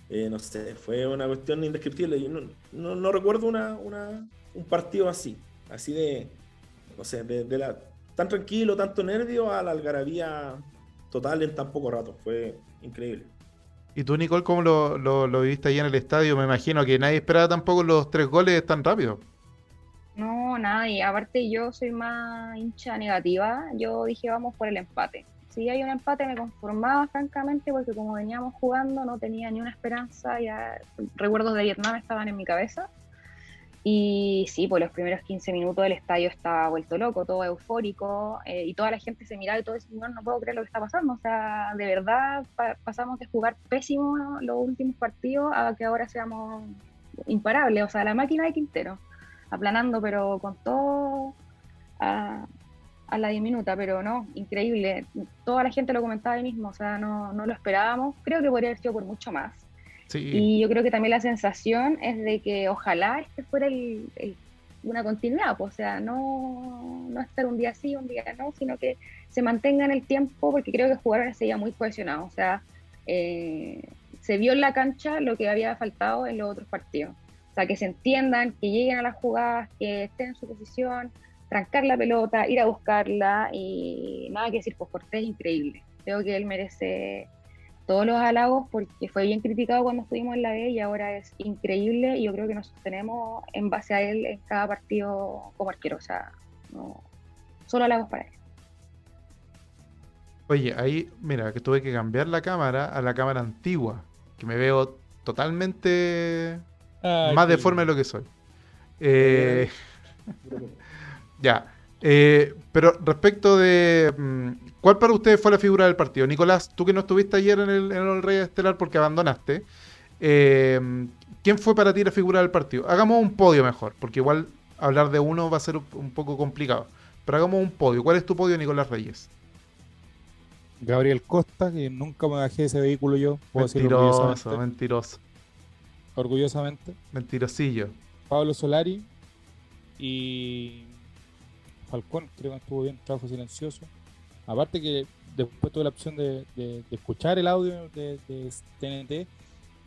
Eh, no sé, fue una cuestión indescriptible. Yo no, no, recuerdo una, una, un partido así, así de, no sé, de, la, tan tranquilo, tanto nervio a la algarabía total en tan poco rato. Fue increíble. ¿Y tú, Nicole, cómo lo, lo, lo, viste ahí en el estadio? Me imagino que nadie esperaba tampoco los tres goles tan rápido. No, nadie. Aparte, yo soy más hincha negativa. Yo dije, vamos por el empate si hay un empate me conformaba francamente porque como veníamos jugando no tenía ni una esperanza, ya recuerdos de Vietnam estaban en mi cabeza. Y sí, pues los primeros 15 minutos del estadio estaba vuelto loco, todo eufórico, eh, y toda la gente se miraba y todo decía, no, no puedo creer lo que está pasando. O sea, de verdad pasamos de jugar pésimo los últimos partidos a que ahora seamos imparables. O sea, la máquina de Quintero, aplanando, pero con todo a, a la diminuta, pero no, increíble. Toda la gente lo comentaba ahí mismo, o sea, no, no lo esperábamos. Creo que podría haber sido por mucho más. Y yo creo que también la sensación es de que ojalá este fuera el, una continuidad, pues, o sea, no, no estar un día sí, un día no, sino que se mantenga en el tiempo, porque creo que jugaron ese día muy cohesionados, o sea, eh, se vio en la cancha lo que había faltado en los otros partidos. O sea, que se entiendan, que lleguen a las jugadas, que estén en su posición, trancar la pelota, ir a buscarla y nada que decir, pues Cortés es increíble. Creo que él merece todos los halagos porque fue bien criticado cuando estuvimos en la B y ahora es increíble y yo creo que nos sostenemos en base a él en cada partido como arquero. O sea, no, solo halagos para él. Oye, ahí, mira, que tuve que cambiar la cámara a la cámara antigua, que me veo totalmente más deforme de lo que soy. Eh, (laughs) Ya. Eh, pero respecto de. Mm, ¿Cuál para ustedes fue la figura del partido? Nicolás, tú que no estuviste ayer en el, en el Rey Estelar porque abandonaste. Eh, ¿Quién fue para ti la figura del partido? Hagamos un podio mejor, porque igual hablar de uno va a ser un poco complicado. Pero hagamos un podio. ¿Cuál es tu podio, Nicolás Reyes? Gabriel Costa, que nunca me bajé de ese vehículo yo. mentiroso, mentiroso. Orgullosamente. Mentirosillo. Pablo Solari y Falcón, creo que estuvo bien, trabajo silencioso. Aparte que después tuve la opción de, escuchar el audio de, TNT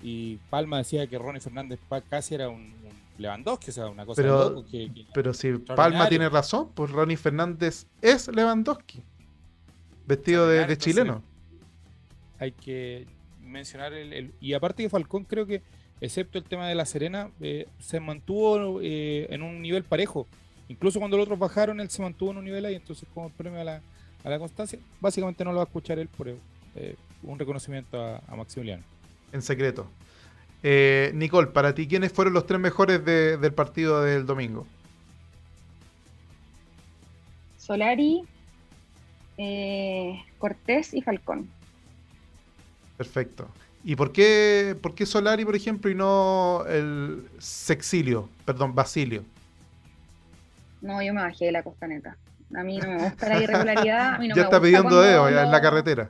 y Palma decía que Ronnie Fernández casi era un, Lewandowski, o sea, una cosa pero, pero si Palma tiene razón, pues Ronnie Fernández es Lewandowski, vestido de, chileno. Hay que mencionar el, Y aparte que Falcón creo que, excepto el tema de La Serena, eh, se mantuvo eh, en un nivel parejo. Incluso cuando los otros bajaron, él se mantuvo en un nivel ahí, entonces como premio a la, a la constancia, básicamente no lo va a escuchar él por eh, un reconocimiento a, Maximiliano. En secreto. Eh, Nicole, para ti, ¿quiénes fueron los tres mejores del partido del domingo? Solari, eh, Cortés y Falcón. Perfecto. ¿Y por qué, por qué Solari, por ejemplo, y no el Sexilio, perdón, Basilio? No, yo me bajé de la costaneta. A mí no me gusta la irregularidad. ya está pidiendo dedo en la carretera.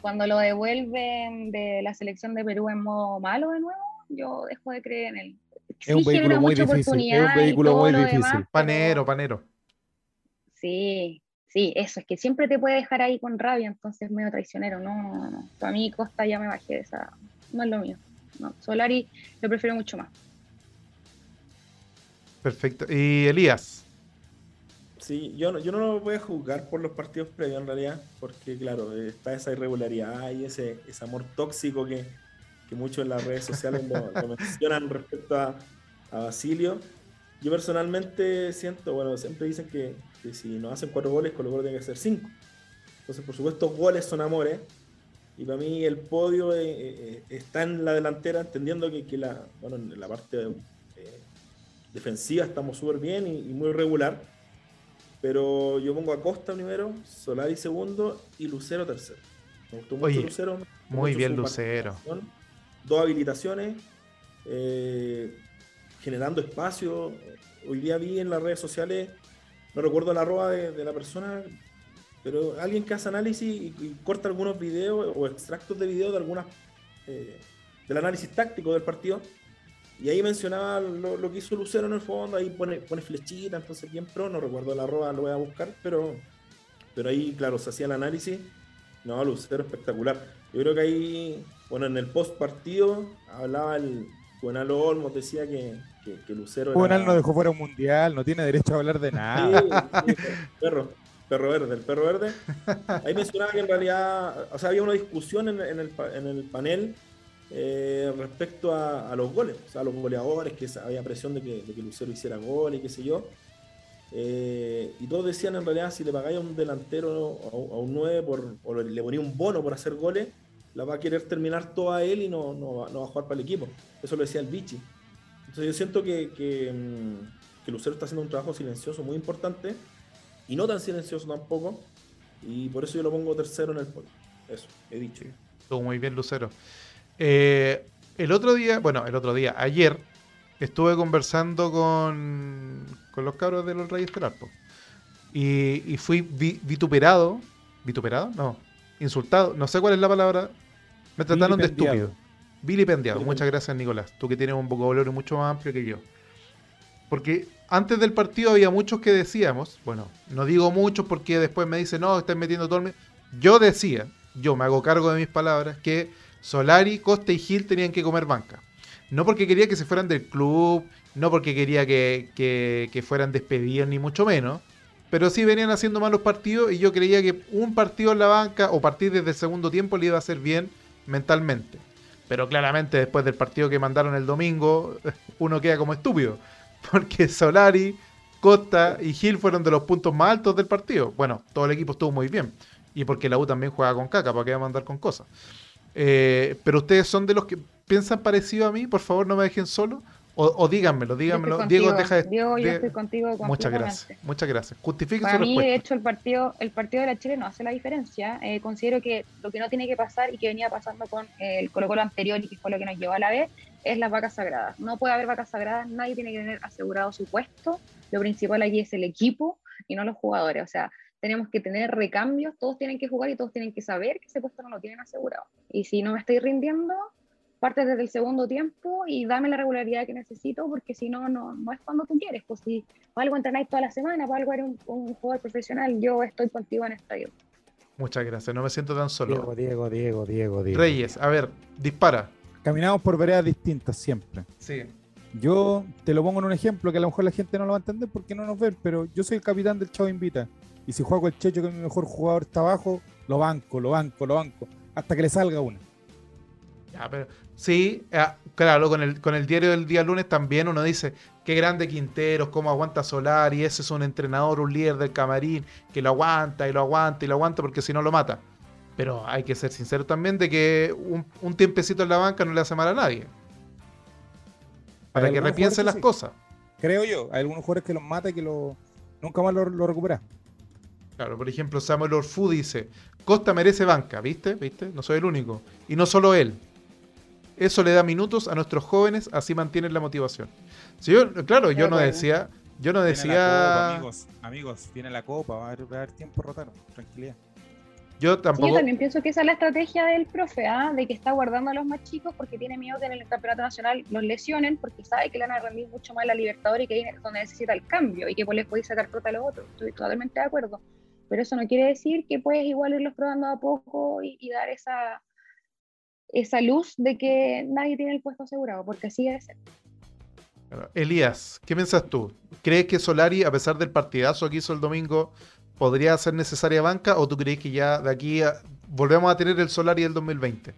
Cuando lo devuelven de la selección de Perú en modo malo de nuevo, yo dejo de creer en él. es un vehículo muy difícil. Es un vehículo muy difícil. panero, panero. Sí, sí, eso, es que siempre te puede dejar ahí con rabia, entonces medio traicionero. No, no, no. A mí Costa ya me bajé de esa. No es lo mío. No, Solari lo prefiero mucho más. Perfecto. ¿Y Elías? Sí, yo no, yo no lo voy a juzgar por los partidos previos en realidad, porque claro, está esa irregularidad y ese, ese amor tóxico que, que muchos en las redes sociales lo, mencionan respecto a, Basilio. Yo personalmente siento, bueno, siempre dicen que, si no hacen cuatro goles, con lo tiene que hacer cinco. Entonces, por supuesto, goles son amores. Y para mí el podio eh, eh, está en la delantera, entendiendo que, que la, bueno, en la parte defensiva estamos súper bien y, muy regular. Pero yo pongo a Costa primero, Solari segundo y Lucero tercero. Me gustó mucho Lucero. Muy bien Lucero. Dos habilitaciones, eh, generando espacio. Hoy día vi en las redes sociales, no recuerdo la arroba de, la persona, pero alguien que hace análisis y, corta algunos videos o extractos de videos de algunas eh, del análisis táctico del partido y ahí mencionaba lo, que hizo Lucero en el fondo, ahí pone, pone flechita, entonces bien pro, no recuerdo la arroba, lo voy a buscar, pero, pero ahí, claro, se hacía el análisis. No, Lucero espectacular. Yo creo que ahí Bueno, en el post partido hablaba el Juvenal Olmos, decía que, que, Lucero. Juvenal no dejó fuera un mundial, no tiene derecho a hablar de nada. perro, perro verde, el perro verde. Ahí mencionaba que en realidad, o sea, había una discusión en, el, en el, panel eh, respecto a, los goles, o sea, a los goleadores, que había presión de que, Lucero hiciera gol y qué sé yo. Eh, y todos decían en realidad si le pagáis a un delantero a, un 9 por, o le ponía un bono por hacer goles, la va a querer terminar toda él y no, va a jugar para el equipo. Eso lo decía el Vichy. Entonces yo siento mm, que, Lucero está haciendo un trabajo silencioso muy importante y no tan silencioso tampoco. Y por eso yo lo pongo tercero en el podio. Eso, he dicho. Estuvo muy bien Lucero. Eh, el otro día, bueno, el otro día, ayer, estuve conversando con, con los cabros de los Reyes del Y, y fui vituperado. ¿Vituperado? No. Insultado. No sé cuál es la palabra. Me trataron de estúpido. Vilipendiado. Muchas gracias, Nicolás. Tú que tienes un vocabulario mucho más amplio que yo. Porque antes del partido había muchos que decíamos, bueno, no digo muchos porque después me dicen, no, están metiendo todo el... Yo decía, yo me hago cargo de mis palabras, que Solari, Costa y Gil tenían que comer banca. No porque quería que se fueran del club, no porque quería que, que, fueran despedidos, ni mucho menos. Pero sí venían haciendo malos partidos y yo creía que un partido en la banca o partir desde el segundo tiempo le iba a hacer bien mentalmente. Pero claramente después del partido que mandaron el domingo, (laughs) uno queda como estúpido. (laughs) Porque Solari, Costa y Gil fueron de los puntos más altos del partido. Bueno, todo el equipo estuvo muy bien. Y porque la U también juega con caca, ¿para qué va a mandar con cosas? Eh, pero ustedes son de los que piensan parecido a mí, por favor no me dejen solo. O, díganmelo, díganmelo. Diego, deja de. Diego, yo estoy contigo Muchas gracias. Muchas gracias. Justifique Para mí, de hecho, el partido, el partido de la Chile no hace la diferencia. Eh, considero que lo que no tiene que pasar y que venía pasando con el Colo Colo anterior y que fue lo que nos llevó a la vez es las vacas sagradas. No puede haber vacas sagradas, nadie tiene que tener asegurado su puesto. Lo principal aquí es el equipo y no los jugadores. O sea, tenemos que tener recambios, todos tienen que jugar y todos tienen que saber que ese puesto no lo tienen asegurado. Y si no me estoy rindiendo, parte desde el segundo tiempo y dame la regularidad que necesito, porque si no, no, no es cuando tú quieres. Pues si algo entrenáis toda la semana, para algo eres un, jugador profesional, yo estoy contigo en estadio. Muchas gracias, no me siento tan solo. Diego, Diego, Diego, Diego, Diego. Reyes, a ver, dispara. Caminamos por veredas distintas siempre. Sí. Yo te lo pongo en un ejemplo que a lo mejor la gente no lo va a entender porque no nos ven, pero yo soy el capitán del Chavo Invita. Y si juego el Checho, que es mi mejor jugador, está abajo, lo banco, lo banco, lo banco, hasta que le salga una. Ya, pero sí, eh, claro, con el, con el diario del día lunes también uno dice, qué grande Quinteros, cómo aguanta Solar, y ese es un entrenador, un líder del camarín, que lo aguanta y lo aguanta y lo aguanta porque si no lo mata. Pero hay que ser sincero también de que un, tiempecito en la banca no le hace mal a nadie. Para que repiense las cosas. Creo yo, hay algunos jugadores que los mata y que lo, nunca más lo, lo recupera. Claro, por ejemplo, Samuel Orfu dice, Costa merece banca, ¿viste? ¿Viste? No soy el único. Y no solo él. Eso le da minutos a nuestros jóvenes, así mantienen la motivación. claro, yo no decía, yo no decía... amigos, amigos, viene la copa, va a haber, tiempo rotar, tranquilidad. Yo tampoco. yo también pienso que esa es la estrategia del profe, ¿ah? de que está guardando a los más chicos porque tiene miedo que en el campeonato nacional los lesionen, porque sabe que le van a rendir mucho más la Libertadores y que ahí es donde necesita el cambio y que pues les puede sacar prota a los otros. Estoy totalmente de acuerdo pero eso no quiere decir que puedes igual irlos probando a poco y, dar esa, esa luz de que nadie tiene el puesto asegurado, porque así debe ser. Elías, ¿qué piensas tú? ¿Crees que Solari, a pesar del partidazo que hizo el domingo, podría ser necesaria banca o tú crees que ya de aquí volvemos a tener el Solari del 2020?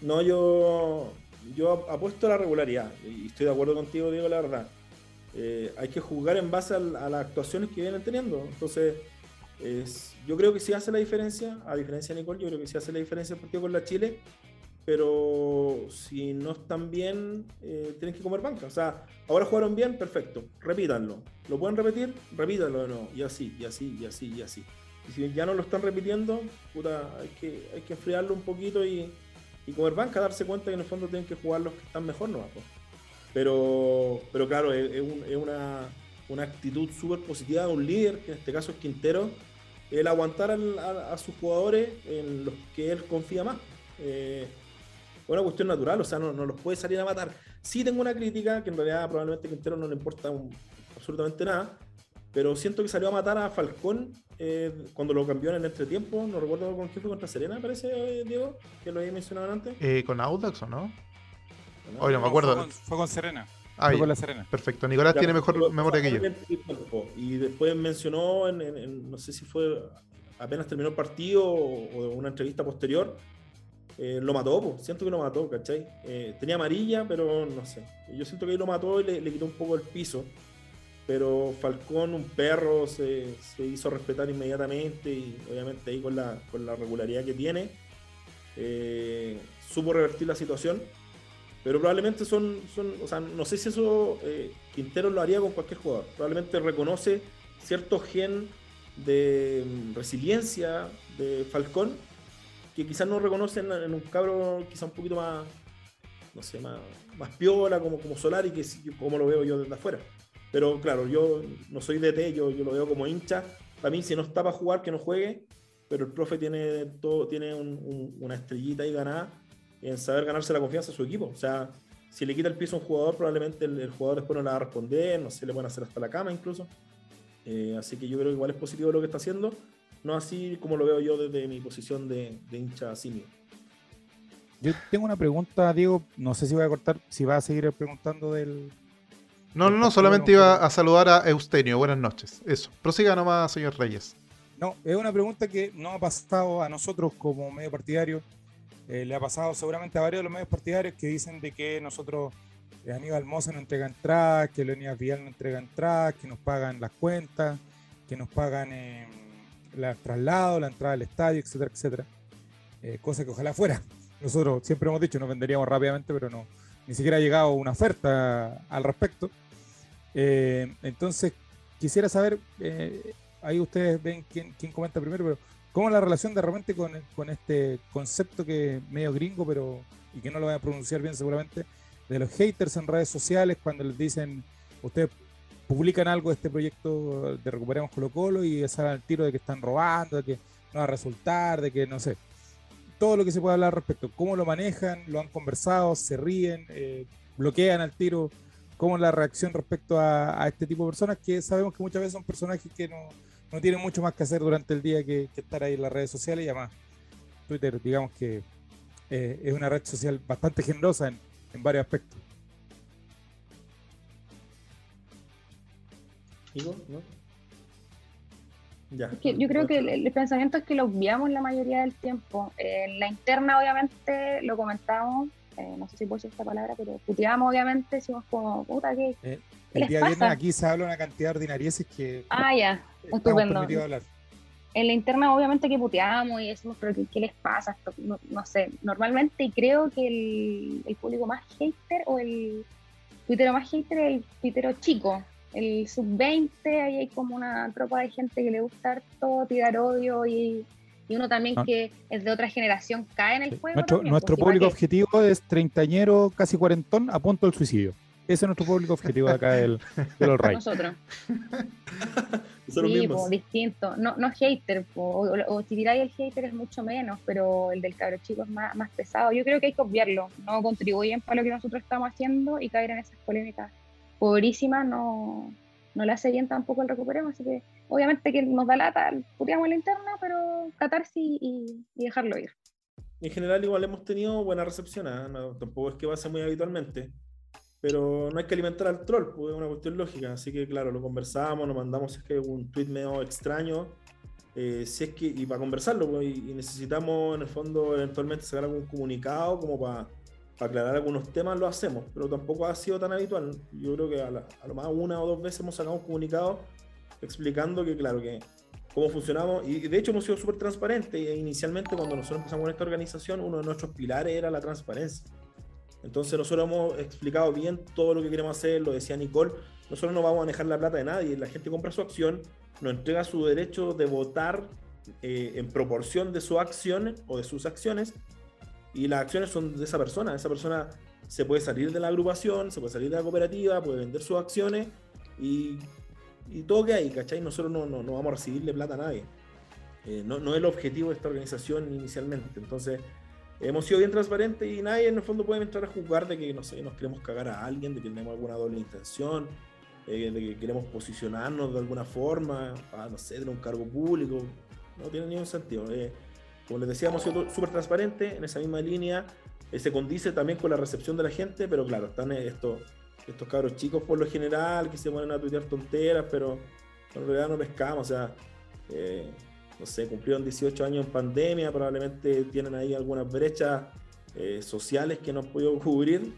No, yo, yo apuesto a la regularidad y estoy de acuerdo contigo, Diego, la verdad. Eh, hay que jugar en base a, a, las actuaciones que vienen teniendo. Entonces, yo creo que sí hace la diferencia, a diferencia de Nicole, yo creo que sí hace la diferencia el partido con la Chile, pero si no están bien, eh, tienen que comer banca. O sea, ahora jugaron bien, perfecto, repítanlo. ¿Lo pueden repetir? Repítanlo de nuevo, y así, y así, y así, y así. Y si ya no lo están repitiendo, puta, hay que, hay que enfriarlo un poquito y, y comer banca, darse cuenta que en el fondo tienen que jugar los que están mejor, ¿no? Pero, pero claro, es, es una, una actitud súper positiva de un líder, que en este caso es Quintero, el aguantar a, sus jugadores en los que él confía más. Eh, una cuestión natural, o sea, no, los puede salir a matar. Sí tengo una crítica, que en realidad probablemente a Quintero no le importa absolutamente nada, pero siento que salió a matar a Falcón eh, cuando lo cambió en el entretiempo. No recuerdo con quién fue contra Serena, parece, Diego, que lo había mencionado antes. Eh, ¿Con Audax o no? ¿No? Oye, no me acuerdo. Fue con, fue con Serena. Ah, con la Serena. Perfecto. Nicolás Ya, tiene mejor pero- memoria que yo. Y después mencionó, en, en- en- no sé si fue apenas terminó el partido o, o una entrevista posterior, eh, lo mató, po. siento que lo mató, ¿cachai? Eh, tenía amarilla, pero no sé. Yo siento que ahí lo mató y le, le quitó un poco el piso. Pero Falcón, un perro, se, se hizo respetar inmediatamente y obviamente ahí con la, con la regularidad que tiene, eh, supo revertir la situación. Pero probablemente son, son o sea, no sé si eso eh, Quintero lo haría con cualquier jugador. Probablemente reconoce cierto gen de mm, resiliencia de Falcón que quizás no reconoce en, un cabro quizás un poquito más, no sé, más, más piola como, como Solari, que como lo veo yo desde afuera. Pero claro, yo no soy DT, yo, yo lo veo como hincha. Para mí, si no está para jugar, que no juegue. Pero el profe tiene, todo, tiene un- un- una estrellita ahí ganada en saber ganarse la confianza de su equipo. O sea, si le quita el piso a un jugador, probablemente el, el jugador después no le va a responder, no sé, le pueden hacer hasta la cama incluso. Eh, así que yo creo que igual es positivo lo que está haciendo, no así como lo veo yo desde mi posición de, de hincha simio. Yo tengo una pregunta, Diego. No sé si voy a cortar, si va a seguir preguntando del. No, no, no, solamente iba a saludar a Eustenio. Buenas noches. Eso. Prosiga nomás, señor Reyes. No, es una pregunta que no ha pasado a nosotros como medio partidario. Eh, le ha pasado seguramente a varios de los medios partidarios que dicen de que nosotros, eh, Aníbal Moza no entrega entradas, que Leonidas Vial no entrega entradas, que nos pagan las cuentas, que nos pagan eh, los traslados, la entrada al estadio, etcétera, etcétera. Eh, cosa que ojalá fuera. Nosotros siempre hemos dicho, nos venderíamos rápidamente, pero no, ni siquiera ha llegado una oferta al respecto. Eh, entonces, quisiera saber, ahí ustedes ven quién, quién comenta primero, pero ¿cómo es la relación de repente con, con este concepto que es medio gringo, pero y que no lo voy a pronunciar bien seguramente, de los haters en redes sociales cuando les dicen, ustedes publican algo de este proyecto de Recuperemos Colo Colo y salen al tiro de que están robando, de que no va a resultar, de que no sé. Todo lo que se puede hablar al respecto, cómo lo manejan, lo han conversado, se ríen, eh, bloquean al tiro, cómo es la reacción respecto a, a este tipo de personas que sabemos que muchas veces son personajes que no, no tienen mucho más que hacer durante el día que, que estar ahí en las redes sociales y además Twitter, digamos que eh, es una red social bastante generosa en, en varios aspectos. ¿Digo? ¿No? Ya. Es que yo creo que el, el pensamiento es que lo obviamos la mayoría del tiempo. En la interna, obviamente, lo comentamos, eh, no sé si puedo decir esta palabra, pero puteamos, obviamente, decimos como, puta, ¿qué? El día pasa? viernes aquí se habla una cantidad de ordinarieces que Ah, ya, estupendo. hablar. En la interna, obviamente, que puteamos y decimos, pero ¿qué, qué les pasa? Esto, no, no sé, normalmente creo que el, el público más hater o el tuitero más hater es el tuitero chico. El sub-20, ahí hay como una tropa de gente que le gusta todo tirar odio y, y uno también Ah. que es de otra generación cae en el juego. Nuestro, también, nuestro pues, ¿y público objetivo es treintañero, casi cuarentón, a punto del suicidio. Ese es nuestro público objetivo de acá del, del All Right. Nosotros. (laughs) Son los Sí, mismos. po, distinto. No, no hater, po, o, o si tiráis el hater es mucho menos, pero el del cabro chico es más, más pesado. Yo creo que hay que obviarlo. No contribuyen para lo que nosotros estamos haciendo y caer en esas polémicas pobrísimas no, no le hace bien tampoco el recuperemos. Así que obviamente que nos da lata, puteamos en la interna, pero catarse y, y- y dejarlo ir. En general igual hemos tenido buena recepción, ¿ah? No, tampoco es que pase muy habitualmente, pero no hay que alimentar al troll, pues es una cuestión lógica, así que claro, lo conversamos, nos mandamos es que un tweet medio extraño, eh, si es que, y para conversarlo, pues, y, necesitamos en el fondo eventualmente sacar algún comunicado como para, aclarar algunos temas, lo hacemos, pero tampoco ha sido tan habitual, yo creo que a, la- a lo más una o dos veces hemos sacado un comunicado explicando que claro, que cómo funcionamos. Y de hecho hemos sido súper transparentes. Inicialmente cuando nosotros empezamos con esta organización, uno de nuestros pilares era la transparencia. Entonces nosotros hemos explicado bien todo lo que queremos hacer, lo decía Nicole, nosotros no vamos a manejar la plata de nadie, la gente compra su acción, nos entrega su derecho de votar eh, en proporción de su acción o de sus acciones, y las acciones son de esa persona, esa persona se puede salir de la agrupación, se puede salir de la cooperativa, puede vender sus acciones y, y todo que hay, ¿cachai? Nosotros no, no, no vamos a recibirle plata a nadie. Eh, no, no es el objetivo de esta organización inicialmente. Entonces, hemos sido bien transparentes y nadie en el fondo puede entrar a juzgar de que, no sé, nos queremos cagar a alguien, de que tenemos alguna doble intención. eh, de que queremos posicionarnos de alguna forma, para, no sé, tener un cargo público, no tiene ningún sentido. Eh, como les decíamos, sido súper transparente, en esa misma línea, eh, se condice también con la recepción de la gente, pero claro, están estos, estos cabros chicos por lo general que se ponen a tuitear tonteras, pero en realidad no pescamos, o sea, no sé, cumplieron 18 años en pandemia, probablemente tienen ahí algunas brechas sociales que no han podido cubrir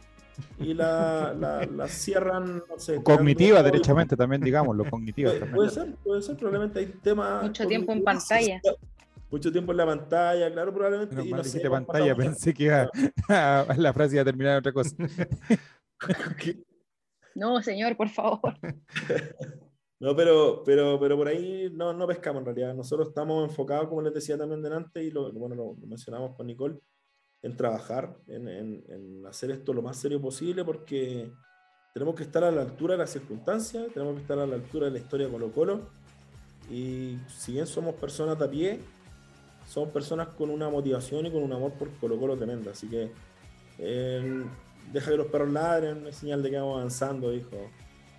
y la, (laughs) la, cierran, no sé. Cognitiva, derechamente, también digamos, lo cognitiva. Puede, puede ser, puede ser, probablemente hay temas. Mucho tiempo en pantalla. Mucho tiempo en la pantalla, claro, probablemente. No, y no sé, pantalla, pensé que iba a, (laughs) la frase iba a terminar en otra cosa. (laughs) no, señor, por favor. No, pero, pero, pero por ahí no, no pescamos en realidad. Nosotros estamos enfocados, como les decía también delante, y lo, bueno, lo mencionamos con Nicole, en trabajar, en, hacer esto lo más serio posible, porque tenemos que estar a la altura de las circunstancias, tenemos que estar a la altura de la historia de Colo Colo, y si bien somos personas de a pie, somos personas con una motivación y con un amor por Colo Colo tremenda, así que eh, deja que los perros ladren, es señal de que vamos avanzando, dijo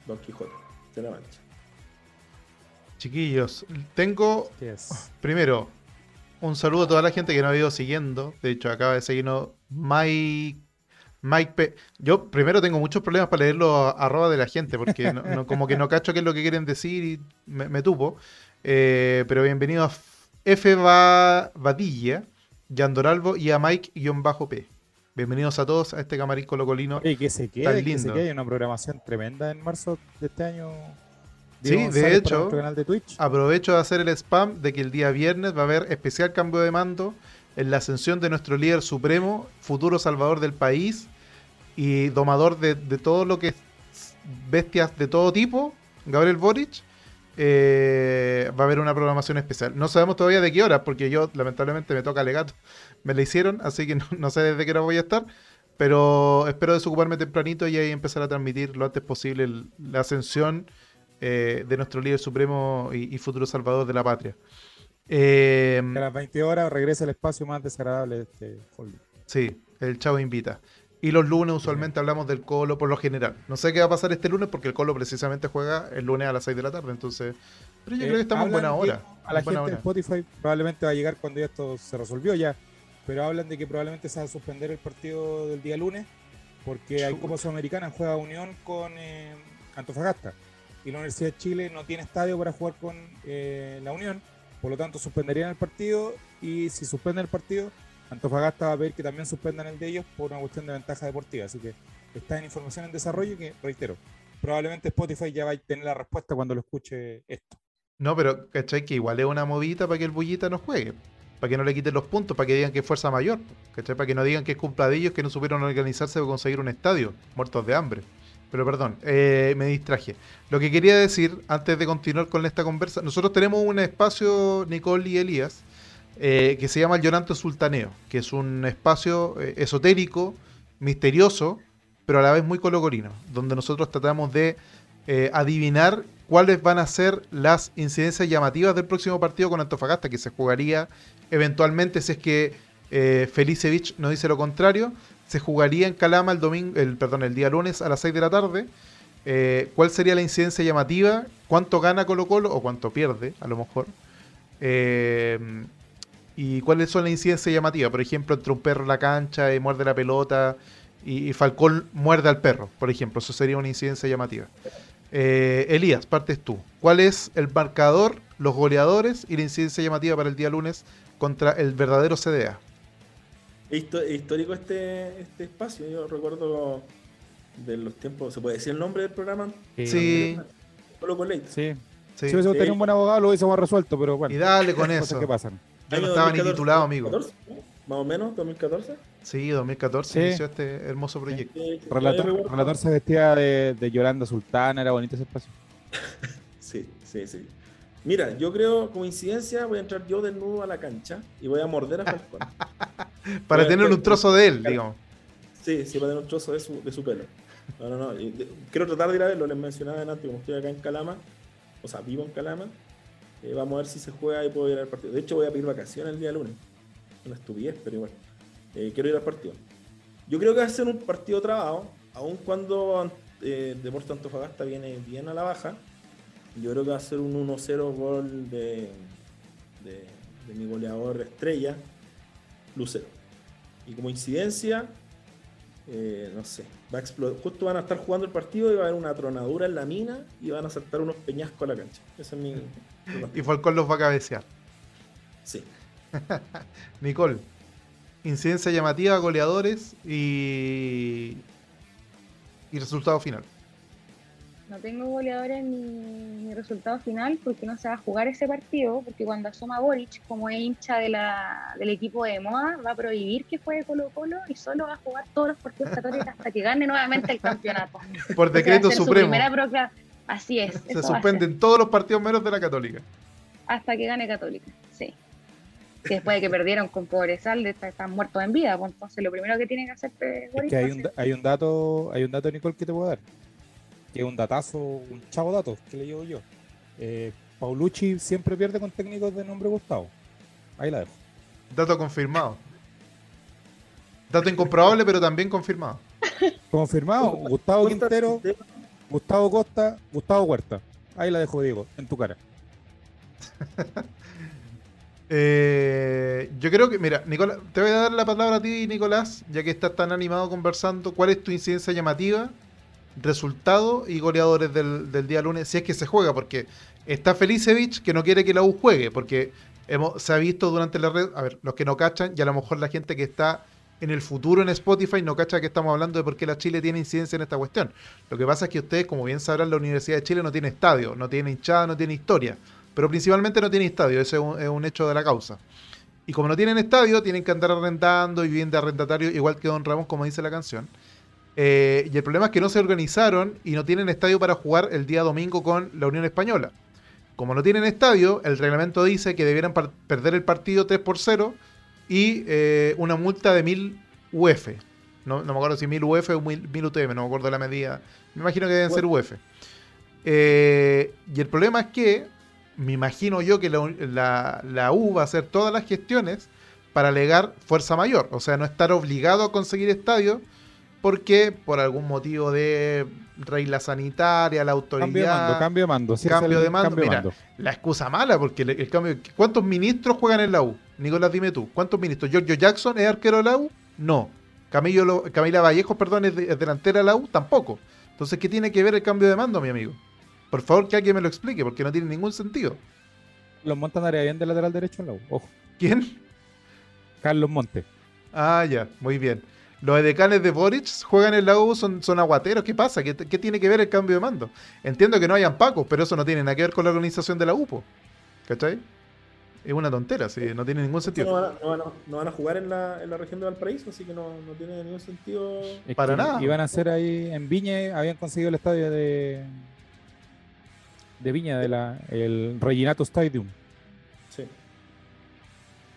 Don Quijote, de la mancha. Chiquillos, tengo primero un saludo a toda la gente que nos ha ido siguiendo. De hecho, acaba de seguirnos Mike. Mike P. Yo primero tengo muchos problemas para leer los arroba de la gente, porque no, (laughs) como que no cacho qué es lo que quieren decir y me, tupo. Eh, pero bienvenido a F. Badilla, Yandoralvo y a Mike-P. Bienvenidos a todos a este camarín colocolino. Y que se quede, que se quede. Hay una programación tremenda en marzo de este año sí, de hecho, aprovecho de hacer el spam de que el día viernes va a haber especial cambio de mando en la ascensión de nuestro líder supremo, futuro salvador del país y domador de, todo lo que es bestias de todo tipo, Gabriel Boric. Eh, va a haber una programación especial. No sabemos todavía de qué hora, porque yo lamentablemente me toca alegato. Me la hicieron, así que (laughs) no, sé desde qué hora voy a estar. Pero espero desocuparme tempranito y ahí empezar a transmitir lo antes posible la ascensión eh, de nuestro líder supremo y, futuro salvador de la patria. Eh, a las 20 horas regresa el espacio más desagradable de este folio. Sí, el Chavo invita. Y los lunes usualmente hablamos del Colo por lo general. No sé qué va a pasar este lunes porque el Colo precisamente juega el lunes a las 6 de la tarde. Entonces, pero yo creo que estamos en buena hora. A la gente de Spotify probablemente va a llegar cuando ya esto se resolvió ya. Pero hablan de que probablemente se va a suspender el partido del día lunes porque hay Copa Sudamericana, juega Unión con eh, Antofagasta y la Universidad de Chile no tiene estadio para jugar con eh, la Unión, por lo tanto suspenderían el partido y si suspenden el partido, Antofagasta va a pedir que también suspendan el de ellos por una cuestión de ventaja deportiva. Así que está en información en desarrollo que, reitero, probablemente Spotify ya va a tener la respuesta cuando lo escuche esto. No, pero ¿cachai? Que igual es una movida para que el Bullita no juegue. Para que no le quiten los puntos, para que digan que es fuerza mayor. ¿cachai? Para que no digan que es culpa de ellos que no supieron organizarse para conseguir un estadio, muertos de hambre. Pero perdón, eh, me distraje. Lo que quería decir, antes de continuar con esta conversa, nosotros tenemos un espacio, Nicole y Elías, eh, que se llama el Llorante Sultaneo, que es un espacio eh, esotérico, misterioso, pero a la vez muy colocorino, donde nosotros tratamos de adivinar cuáles van a ser las incidencias llamativas del próximo partido con Antofagasta, que se jugaría eventualmente si es que Felicevich nos dice lo contrario, se jugaría en Calama el domingo, el, perdón, el día lunes a las 6 de la tarde. Eh, ¿Cuál sería la incidencia llamativa? ¿Cuánto gana Colo Colo o cuánto pierde, a lo mejor? Eh, ¿Y cuáles son las incidencias llamativas? Por ejemplo, entre un perro en la cancha y muerde la pelota y, Falcón muerde al perro, por ejemplo. Eso sería una incidencia llamativa. Eh, Elías, partes tú. ¿Cuál es el marcador, los goleadores y la incidencia llamativa para el día lunes contra el verdadero CDA? Histórico este, este espacio. Yo recuerdo de los tiempos. ¿Se puede decir el nombre del programa? Sí. Solo con Sí. Sí. Si hubiésemos tenido un buen abogado, lo hubiésemos resuelto, pero bueno. Y dale con eso. ¿Qué pasan? Yo no estaba ni titulado, amigo. ¿Más o menos? ¿2014? Sí, 2014 inició este hermoso proyecto. Relator, relator se vestía de, de Yolanda Sultana, era bonito ese espacio. (laughs) sí, sí, sí. Mira, yo creo, coincidencia, voy a entrar yo desnudo a la cancha y voy a morder a Falcón. (laughs) para tener un trozo de él, digamos. Sí, sí, para tener un trozo de su, de su pelo. No, no, no. quiero tratar de ir a verlo, les mencionaba antes, como estoy acá en Calama, o sea, vivo en Calama, eh, vamos a ver si se juega y puedo ir al partido. De hecho, voy a pedir vacaciones el día lunes. Una estupidez, pero igual. Eh, quiero ir al partido. Yo creo que va a ser un partido trabado, aun cuando eh, Deportes Antofagasta viene bien a la baja. Yo creo que va a ser un 1-0 gol de, de, de mi goleador estrella, Lucero. Y como incidencia, eh, no sé, va a explotar. Justo van a estar jugando el partido y va a haber una tronadura en la mina y van a saltar unos peñascos a la cancha. Ese es mi. (laughs) Y Falcón los va a cabecear. Sí. (laughs) Nicole, incidencia llamativa, goleadores y, y resultado final. No tengo goleadores ni, ni resultado final porque no se va a jugar ese partido, porque cuando asoma Boric, como es hincha de la, del equipo de Moa, va a prohibir que juegue Colo Colo y solo va a jugar todos los partidos católicos hasta que gane nuevamente el campeonato. (laughs) Por Esa va a decreto su supremo. primera procla- Así es. Se suspenden todos los partidos menos de la Católica. hasta que gane Católica, sí. Que después de que perdieron con Cobresal, está- están muertos en vida, pues entonces lo primero que tiene que hacer eh, Es Boric que hay un, hay un dato, hay un dato, Nicole, que te puedo dar. Que es un datazo, un chavo dato que le llevo yo. Eh, Paulucci siempre pierde con técnicos de nombre Gustavo. Ahí la dejo. Dato confirmado. Dato incomprobable, pero también confirmado. Confirmado, (laughs) Gustavo Quintero, Gustavo Costa, Gustavo Huerta. Ahí la dejo, Diego, en tu cara. (laughs) Eh, yo creo que, mira, Nicolás, te voy a dar la palabra a ti, Nicolás, ya que estás tan animado conversando. ¿Cuál es tu incidencia llamativa, resultado y goleadores del, del día lunes? Si es que se juega, porque está Felicevich que no quiere que la U juegue, porque hemos, se ha visto durante la red, a ver, los que no cachan, y a lo mejor la gente que está en el futuro en Spotify no cacha que estamos hablando de por qué la Chile tiene incidencia en esta cuestión. Lo que pasa es que ustedes, como bien sabrán, la Universidad de Chile no tiene estadio, no tiene hinchada, no tiene historia. Pero principalmente no tiene estadio, ese es un, hecho de la causa. Y como no tienen estadio, tienen que andar arrendando y viven de arrendatario, igual que Don Ramón, como dice la canción. Eh, y el problema es que no se organizaron y no tienen estadio para jugar el día domingo con la Unión Española. Como no tienen estadio, el reglamento dice que debieran perder el partido 3 por 0 y eh, una multa de 1000 UF. No, no me acuerdo si 1000 UF o 1000 1000 UTM, no me acuerdo la medida. Me imagino que deben ser UF. Eh, y el problema es que me imagino yo que la, la- la U va a hacer todas las gestiones para alegar fuerza mayor. O sea, no estar obligado a conseguir estadio porque por algún motivo de regla sanitaria, la autoridad... Cambio de mando, cambio de mando. sí, Cambio de mando, cambio mira. mando. La excusa mala, porque el, el cambio. ¿Cuántos ministros juegan en la U? Nicolás, dime tú. ¿Cuántos ministros? ¿Giorgio Jackson es arquero de la U? No. Camilo, Lo- Camila Vallejo, perdón, es, de- es delantera de la U? Tampoco. Entonces, ¿qué tiene que ver el cambio de mando, mi amigo? Por favor, que alguien me lo explique, porque no tiene ningún sentido. Los Montes andaría bien de lateral derecho en la U. Ojo, ¿Quién? Carlos Monte. Ah, ya, muy bien. Los edecanes de Boric juegan en la U, son, son aguateros. ¿Qué pasa? ¿Qué, qué tiene que ver el cambio de mando? Entiendo que no hayan pacos, pero eso no tiene nada que ver con la organización de la UPO. ¿Cachai? Es una tontera, sí, no tiene ningún No sentido. van, a, no van a- no van a jugar en la, en la región de Valparaíso, así que no, no tiene ningún sentido. Es Para nada. Iban a hacer ahí en Viña, habían conseguido el estadio de de Viña, de la, el Reginato Stadium. Sí.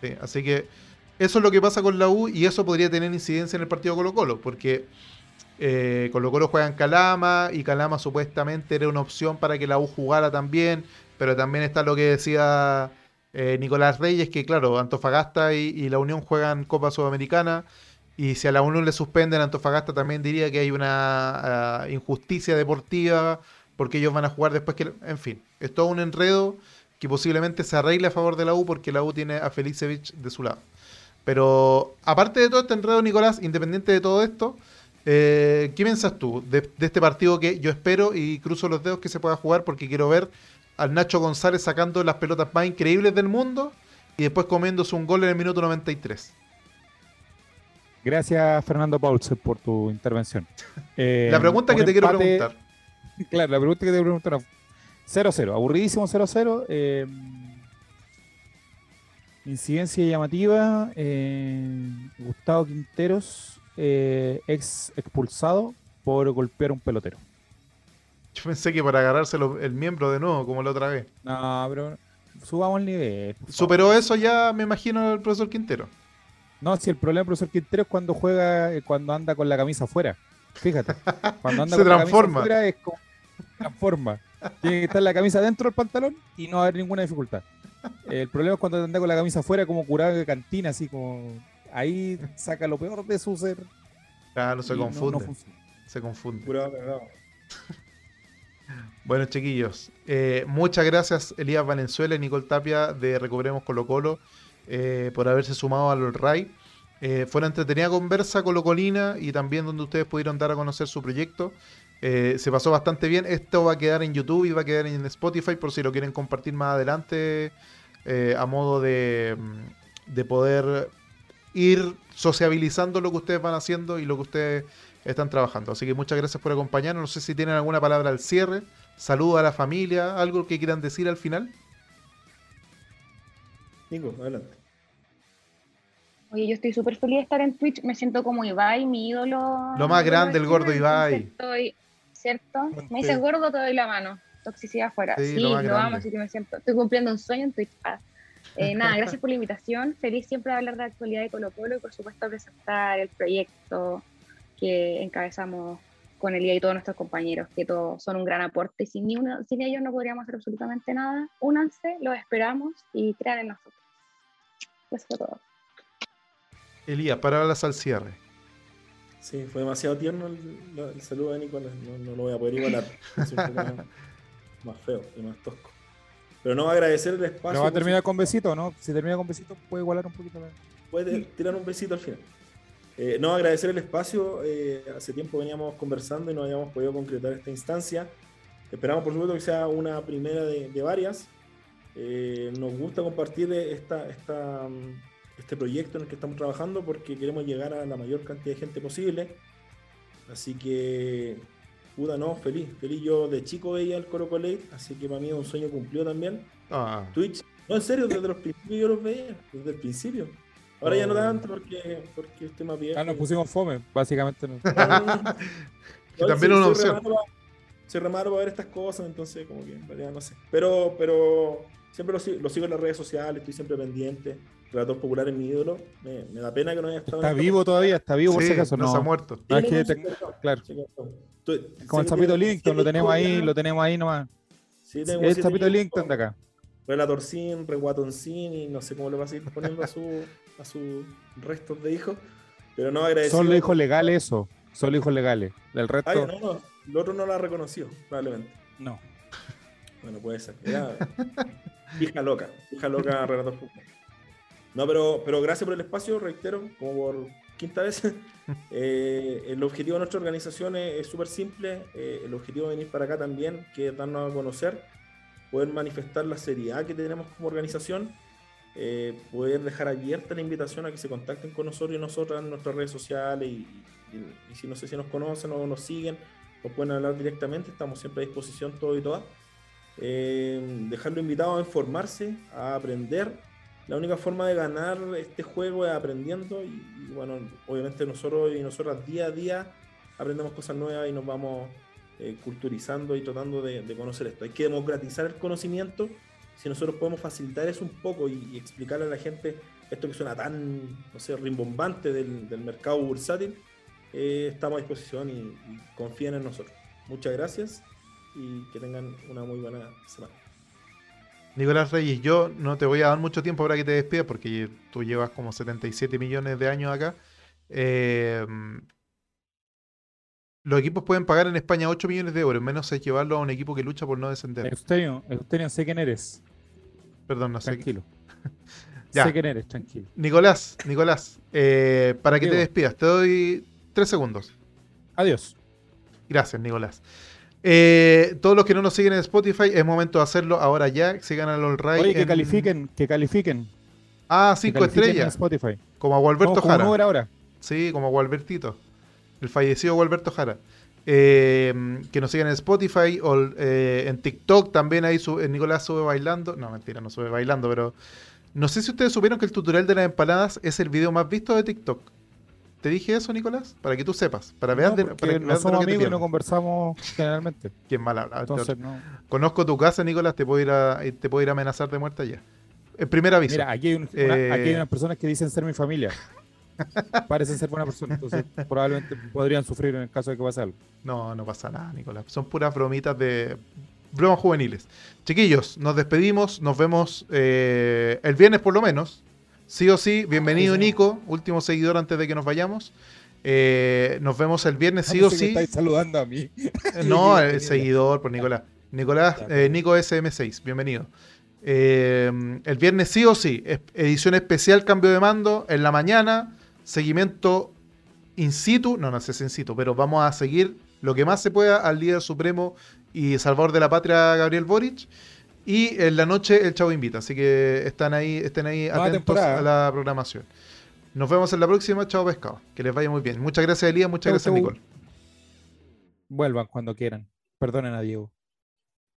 Sí, así que eso es lo que pasa con la U y eso podría tener incidencia en el partido Colo Colo, porque eh, Colo Colo juega en Calama y Calama supuestamente era una opción para que la U jugara también, pero también está lo que decía eh, Nicolás Reyes, que claro, Antofagasta y, la Unión juegan Copa Sudamericana y si a la Unión le suspenden, Antofagasta también diría que hay una ah, injusticia deportiva porque ellos van a jugar después que... En fin, es todo un enredo que posiblemente se arregle a favor de la U porque la U tiene a Felicevich de su lado. Pero aparte de todo este enredo, Nicolás, independiente de todo esto, eh, ¿qué piensas tú de, de este partido que yo espero y cruzo los dedos que se pueda jugar porque quiero ver al Nacho González sacando las pelotas más increíbles del mundo y después comiéndose un gol en el minuto 93? Gracias, Fernando Paulsen, por tu intervención. (laughs) Eh, La pregunta un que te quiero preguntar. Claro, la pregunta que te quiero preguntar. 0-0, aburridísimo 0-0. eh, incidencia llamativa. eh, Gustavo Quinteros, eh, ex expulsado por golpear un pelotero. Yo pensé que para agarrárselo el miembro de nuevo, como la otra vez. No, pero subamos el nivel. Superó eso ya, me imagino, el profesor Quintero. No, si el problema del profesor Quintero es cuando juega, eh, cuando anda con la camisa afuera. Fíjate. Cuando anda (laughs) Se con la camisa afuera es como se transforma. Tiene que estar la camisa dentro del pantalón y no haber ninguna dificultad. El problema es cuando anda con la camisa afuera como curado de cantina, así como ahí saca lo peor de su ser. No se no- confunde. no se confunde. Curado. (laughs) Bueno, chiquillos, eh, muchas gracias Elías Valenzuela y Nicole Tapia de Recuperemos Colo Colo eh, por haberse sumado al RAI. Eh, fue una entretenida conversa colocolina y también donde ustedes pudieron dar a conocer su proyecto. Eh, se pasó bastante bien. Esto va a quedar en YouTube y va a quedar en Spotify por si lo quieren compartir más adelante eh, a modo de, de poder ir sociabilizando lo que ustedes van haciendo y lo que ustedes están trabajando. Así que muchas gracias por acompañarnos. No sé si tienen alguna palabra al cierre. Saludos a la familia, algo que quieran decir al final. Nico, adelante. Oye, yo estoy súper feliz de estar en Twitch. Me siento como Ibai, mi ídolo. Lo más grande, el gordo Ibai. Estoy, ¿cierto? Me dices gordo, te doy la mano. Toxicidad afuera. Sí, Sí, lo lo, amo, así que me siento. Estoy cumpliendo un sueño en Twitch. Ah. Eh, (laughs) nada, gracias por la invitación. Feliz siempre de hablar de la actualidad de Colo Colo y por supuesto presentar el proyecto que encabezamos con Elía y todos nuestros compañeros, que todos son un gran aporte. Y sin, ni uno, sin ellos no podríamos hacer absolutamente nada. Únanse, los esperamos y crean en nosotros. Eso fue todo. Elías, palabras al cierre. Sí, fue demasiado tierno el, el saludo de Nicolás. No, no lo voy a poder igualar. (laughs) Más, feo y más tosco. Pero no agradecer el espacio. Pero va a terminar con besito, ¿no? Si termina con besito, puede igualar un poquito. la- puede tirar un besito al final. Eh, no, agradecer el espacio. eh, hace tiempo veníamos conversando y no habíamos podido concretar esta instancia. Esperamos, por supuesto, que sea una primera de, de varias. Eh, nos gusta compartir esta, esta, este proyecto en el que estamos trabajando porque queremos llegar a la mayor cantidad de gente posible. Así que, puta, no, feliz. Feliz. Yo de chico veía el Coro Colate, así que para mí es un sueño cumplido también. Ah, Twitch. No, en serio, desde los principios yo los veía, desde el principio. Ahora ya no Oh. tanto porque, porque estoy más viejo. Ah, nos pusimos fome, básicamente. (laughs) no. Que (laughs) también es una opción. Soy remaro, pa- soy remaro para ver estas cosas, entonces como que en realidad no sé. Pero, pero siempre lo, sigo- lo sigo en las redes sociales, estoy siempre pendiente. Relator Popular es mi ídolo. Me, me da pena que no haya estado Está en esta vivo todavía, está vivo por sí, si acaso. no No, se ha muerto. No, es Sí, que no, te- sí, claro. Estoy- Como el tiene Lincoln, lo tenemos ahí, lo tenemos ahí nomás. Sí, tengo El hijos. Lincoln de acá. Relatorcín, Reguatoncín y no sé cómo le va a seguir poniendo a su a sus restos de hijos. Pero no agradecido. Solo hijos legales eso. Solo hijos legales. Del resto, Ay, no, no. El otro no lo ha reconocido, probablemente. no. Bueno, puede ser. Era (laughs) hija loca. Hija loca, relator Popular. No, pero, pero gracias por el espacio, reitero, como por quinta vez. (laughs) Eh, el objetivo de nuestra organización es súper simple. eh, el objetivo de venir para acá también, que es darnos a conocer, poder manifestar la seriedad que tenemos como organización, eh, poder dejar abierta la invitación a que se contacten con nosotros y nosotras en nuestras redes sociales. Y, y- y si no sé si nos conocen o nos siguen, nos pueden hablar directamente. Estamos siempre a disposición, todo y todas. Eh, dejarlo invitado a informarse, a aprender. La única forma de ganar este juego es aprendiendo y, bueno, obviamente nosotros y nosotras día a día aprendemos cosas nuevas y nos vamos eh, culturizando y tratando de, conocer esto. Hay que democratizar el conocimiento. Si nosotros podemos facilitar eso un poco y, explicarle a la gente esto que suena tan, no sé, rimbombante del, mercado bursátil, eh, estamos a disposición y confíen en nosotros. Muchas gracias y que tengan una muy buena semana. Nicolás Reyes, yo no te voy a dar mucho tiempo para que te despidas porque tú llevas como 77 millones de años acá. Eh, los equipos pueden pagar en España 8 millones de euros, menos es llevarlo a un equipo que lucha por no descender. Eustenio, Eustenio, sé quién eres. Perdón, no sé. Tranquilo. (laughs) Ya. Sé quién eres, tranquilo. Nicolás, Nicolás, eh, para que te despidas, te doy 3 segundos. Adiós. Gracias, Nicolás. Eh, todos los que no nos siguen en Spotify, es momento de hacerlo ahora ya. Sigan al All Right Oye, que en- califiquen, que califiquen. Ah, que 5 califiquen en estrellas. Spotify. Como a Gualberto Jara. Uber ahora. Sí, como Gualbertito. El fallecido Gualberto Jara. Eh, que nos sigan en Spotify o eh, en TikTok también ahí sube- eh, Nicolás sube bailando. No, mentira, no sube bailando, pero no sé si ustedes supieron que el tutorial de las empanadas es el video más visto de TikTok. ¿Te dije eso, Nicolás? Para que tú sepas. Para veas No, de, para que no veas de lo somos que te amigos y no conversamos generalmente. (laughs) Quién mal habla. Entonces, no. Conozco tu casa, Nicolás, te puedo ir a, te puedo ir a amenazar de muerte allá. El primer aviso. Mira, aquí hay, un- una- Eh, aquí hay unas personas que dicen ser mi familia. (laughs) Parecen ser buena persona, entonces probablemente podrían sufrir en el caso de que pase algo. No, no pasa nada, Nicolás. Son puras bromitas de. Bromas juveniles. Chiquillos, nos despedimos. Nos vemos eh, el viernes por lo menos. Sí o sí, bienvenido sí, sí. Nico, último seguidor antes de que nos vayamos. Eh, nos vemos el viernes, sí Ah, o sí. estáis saludando a mí. Eh, No, (laughs) el seguidor por Nicolás. Nicolás, Ya, eh, Nico SM6, bienvenido. Eh, el viernes sí o sí, edición especial, cambio de mando, en la mañana, seguimiento in situ, no, no sé si in situ, pero vamos a seguir lo que más se pueda al líder supremo y salvador de la patria, Gabriel Boric. Y en la noche el Chavo invita, así que están ahí, estén ahí Nueva atentos temporada. a la programación. Nos vemos en la próxima, Chao Pescado. Que les vaya muy bien. Muchas gracias, Elías, muchas Chau, gracias, chau. Nicole. Vuelvan cuando quieran. Perdonen a Diego.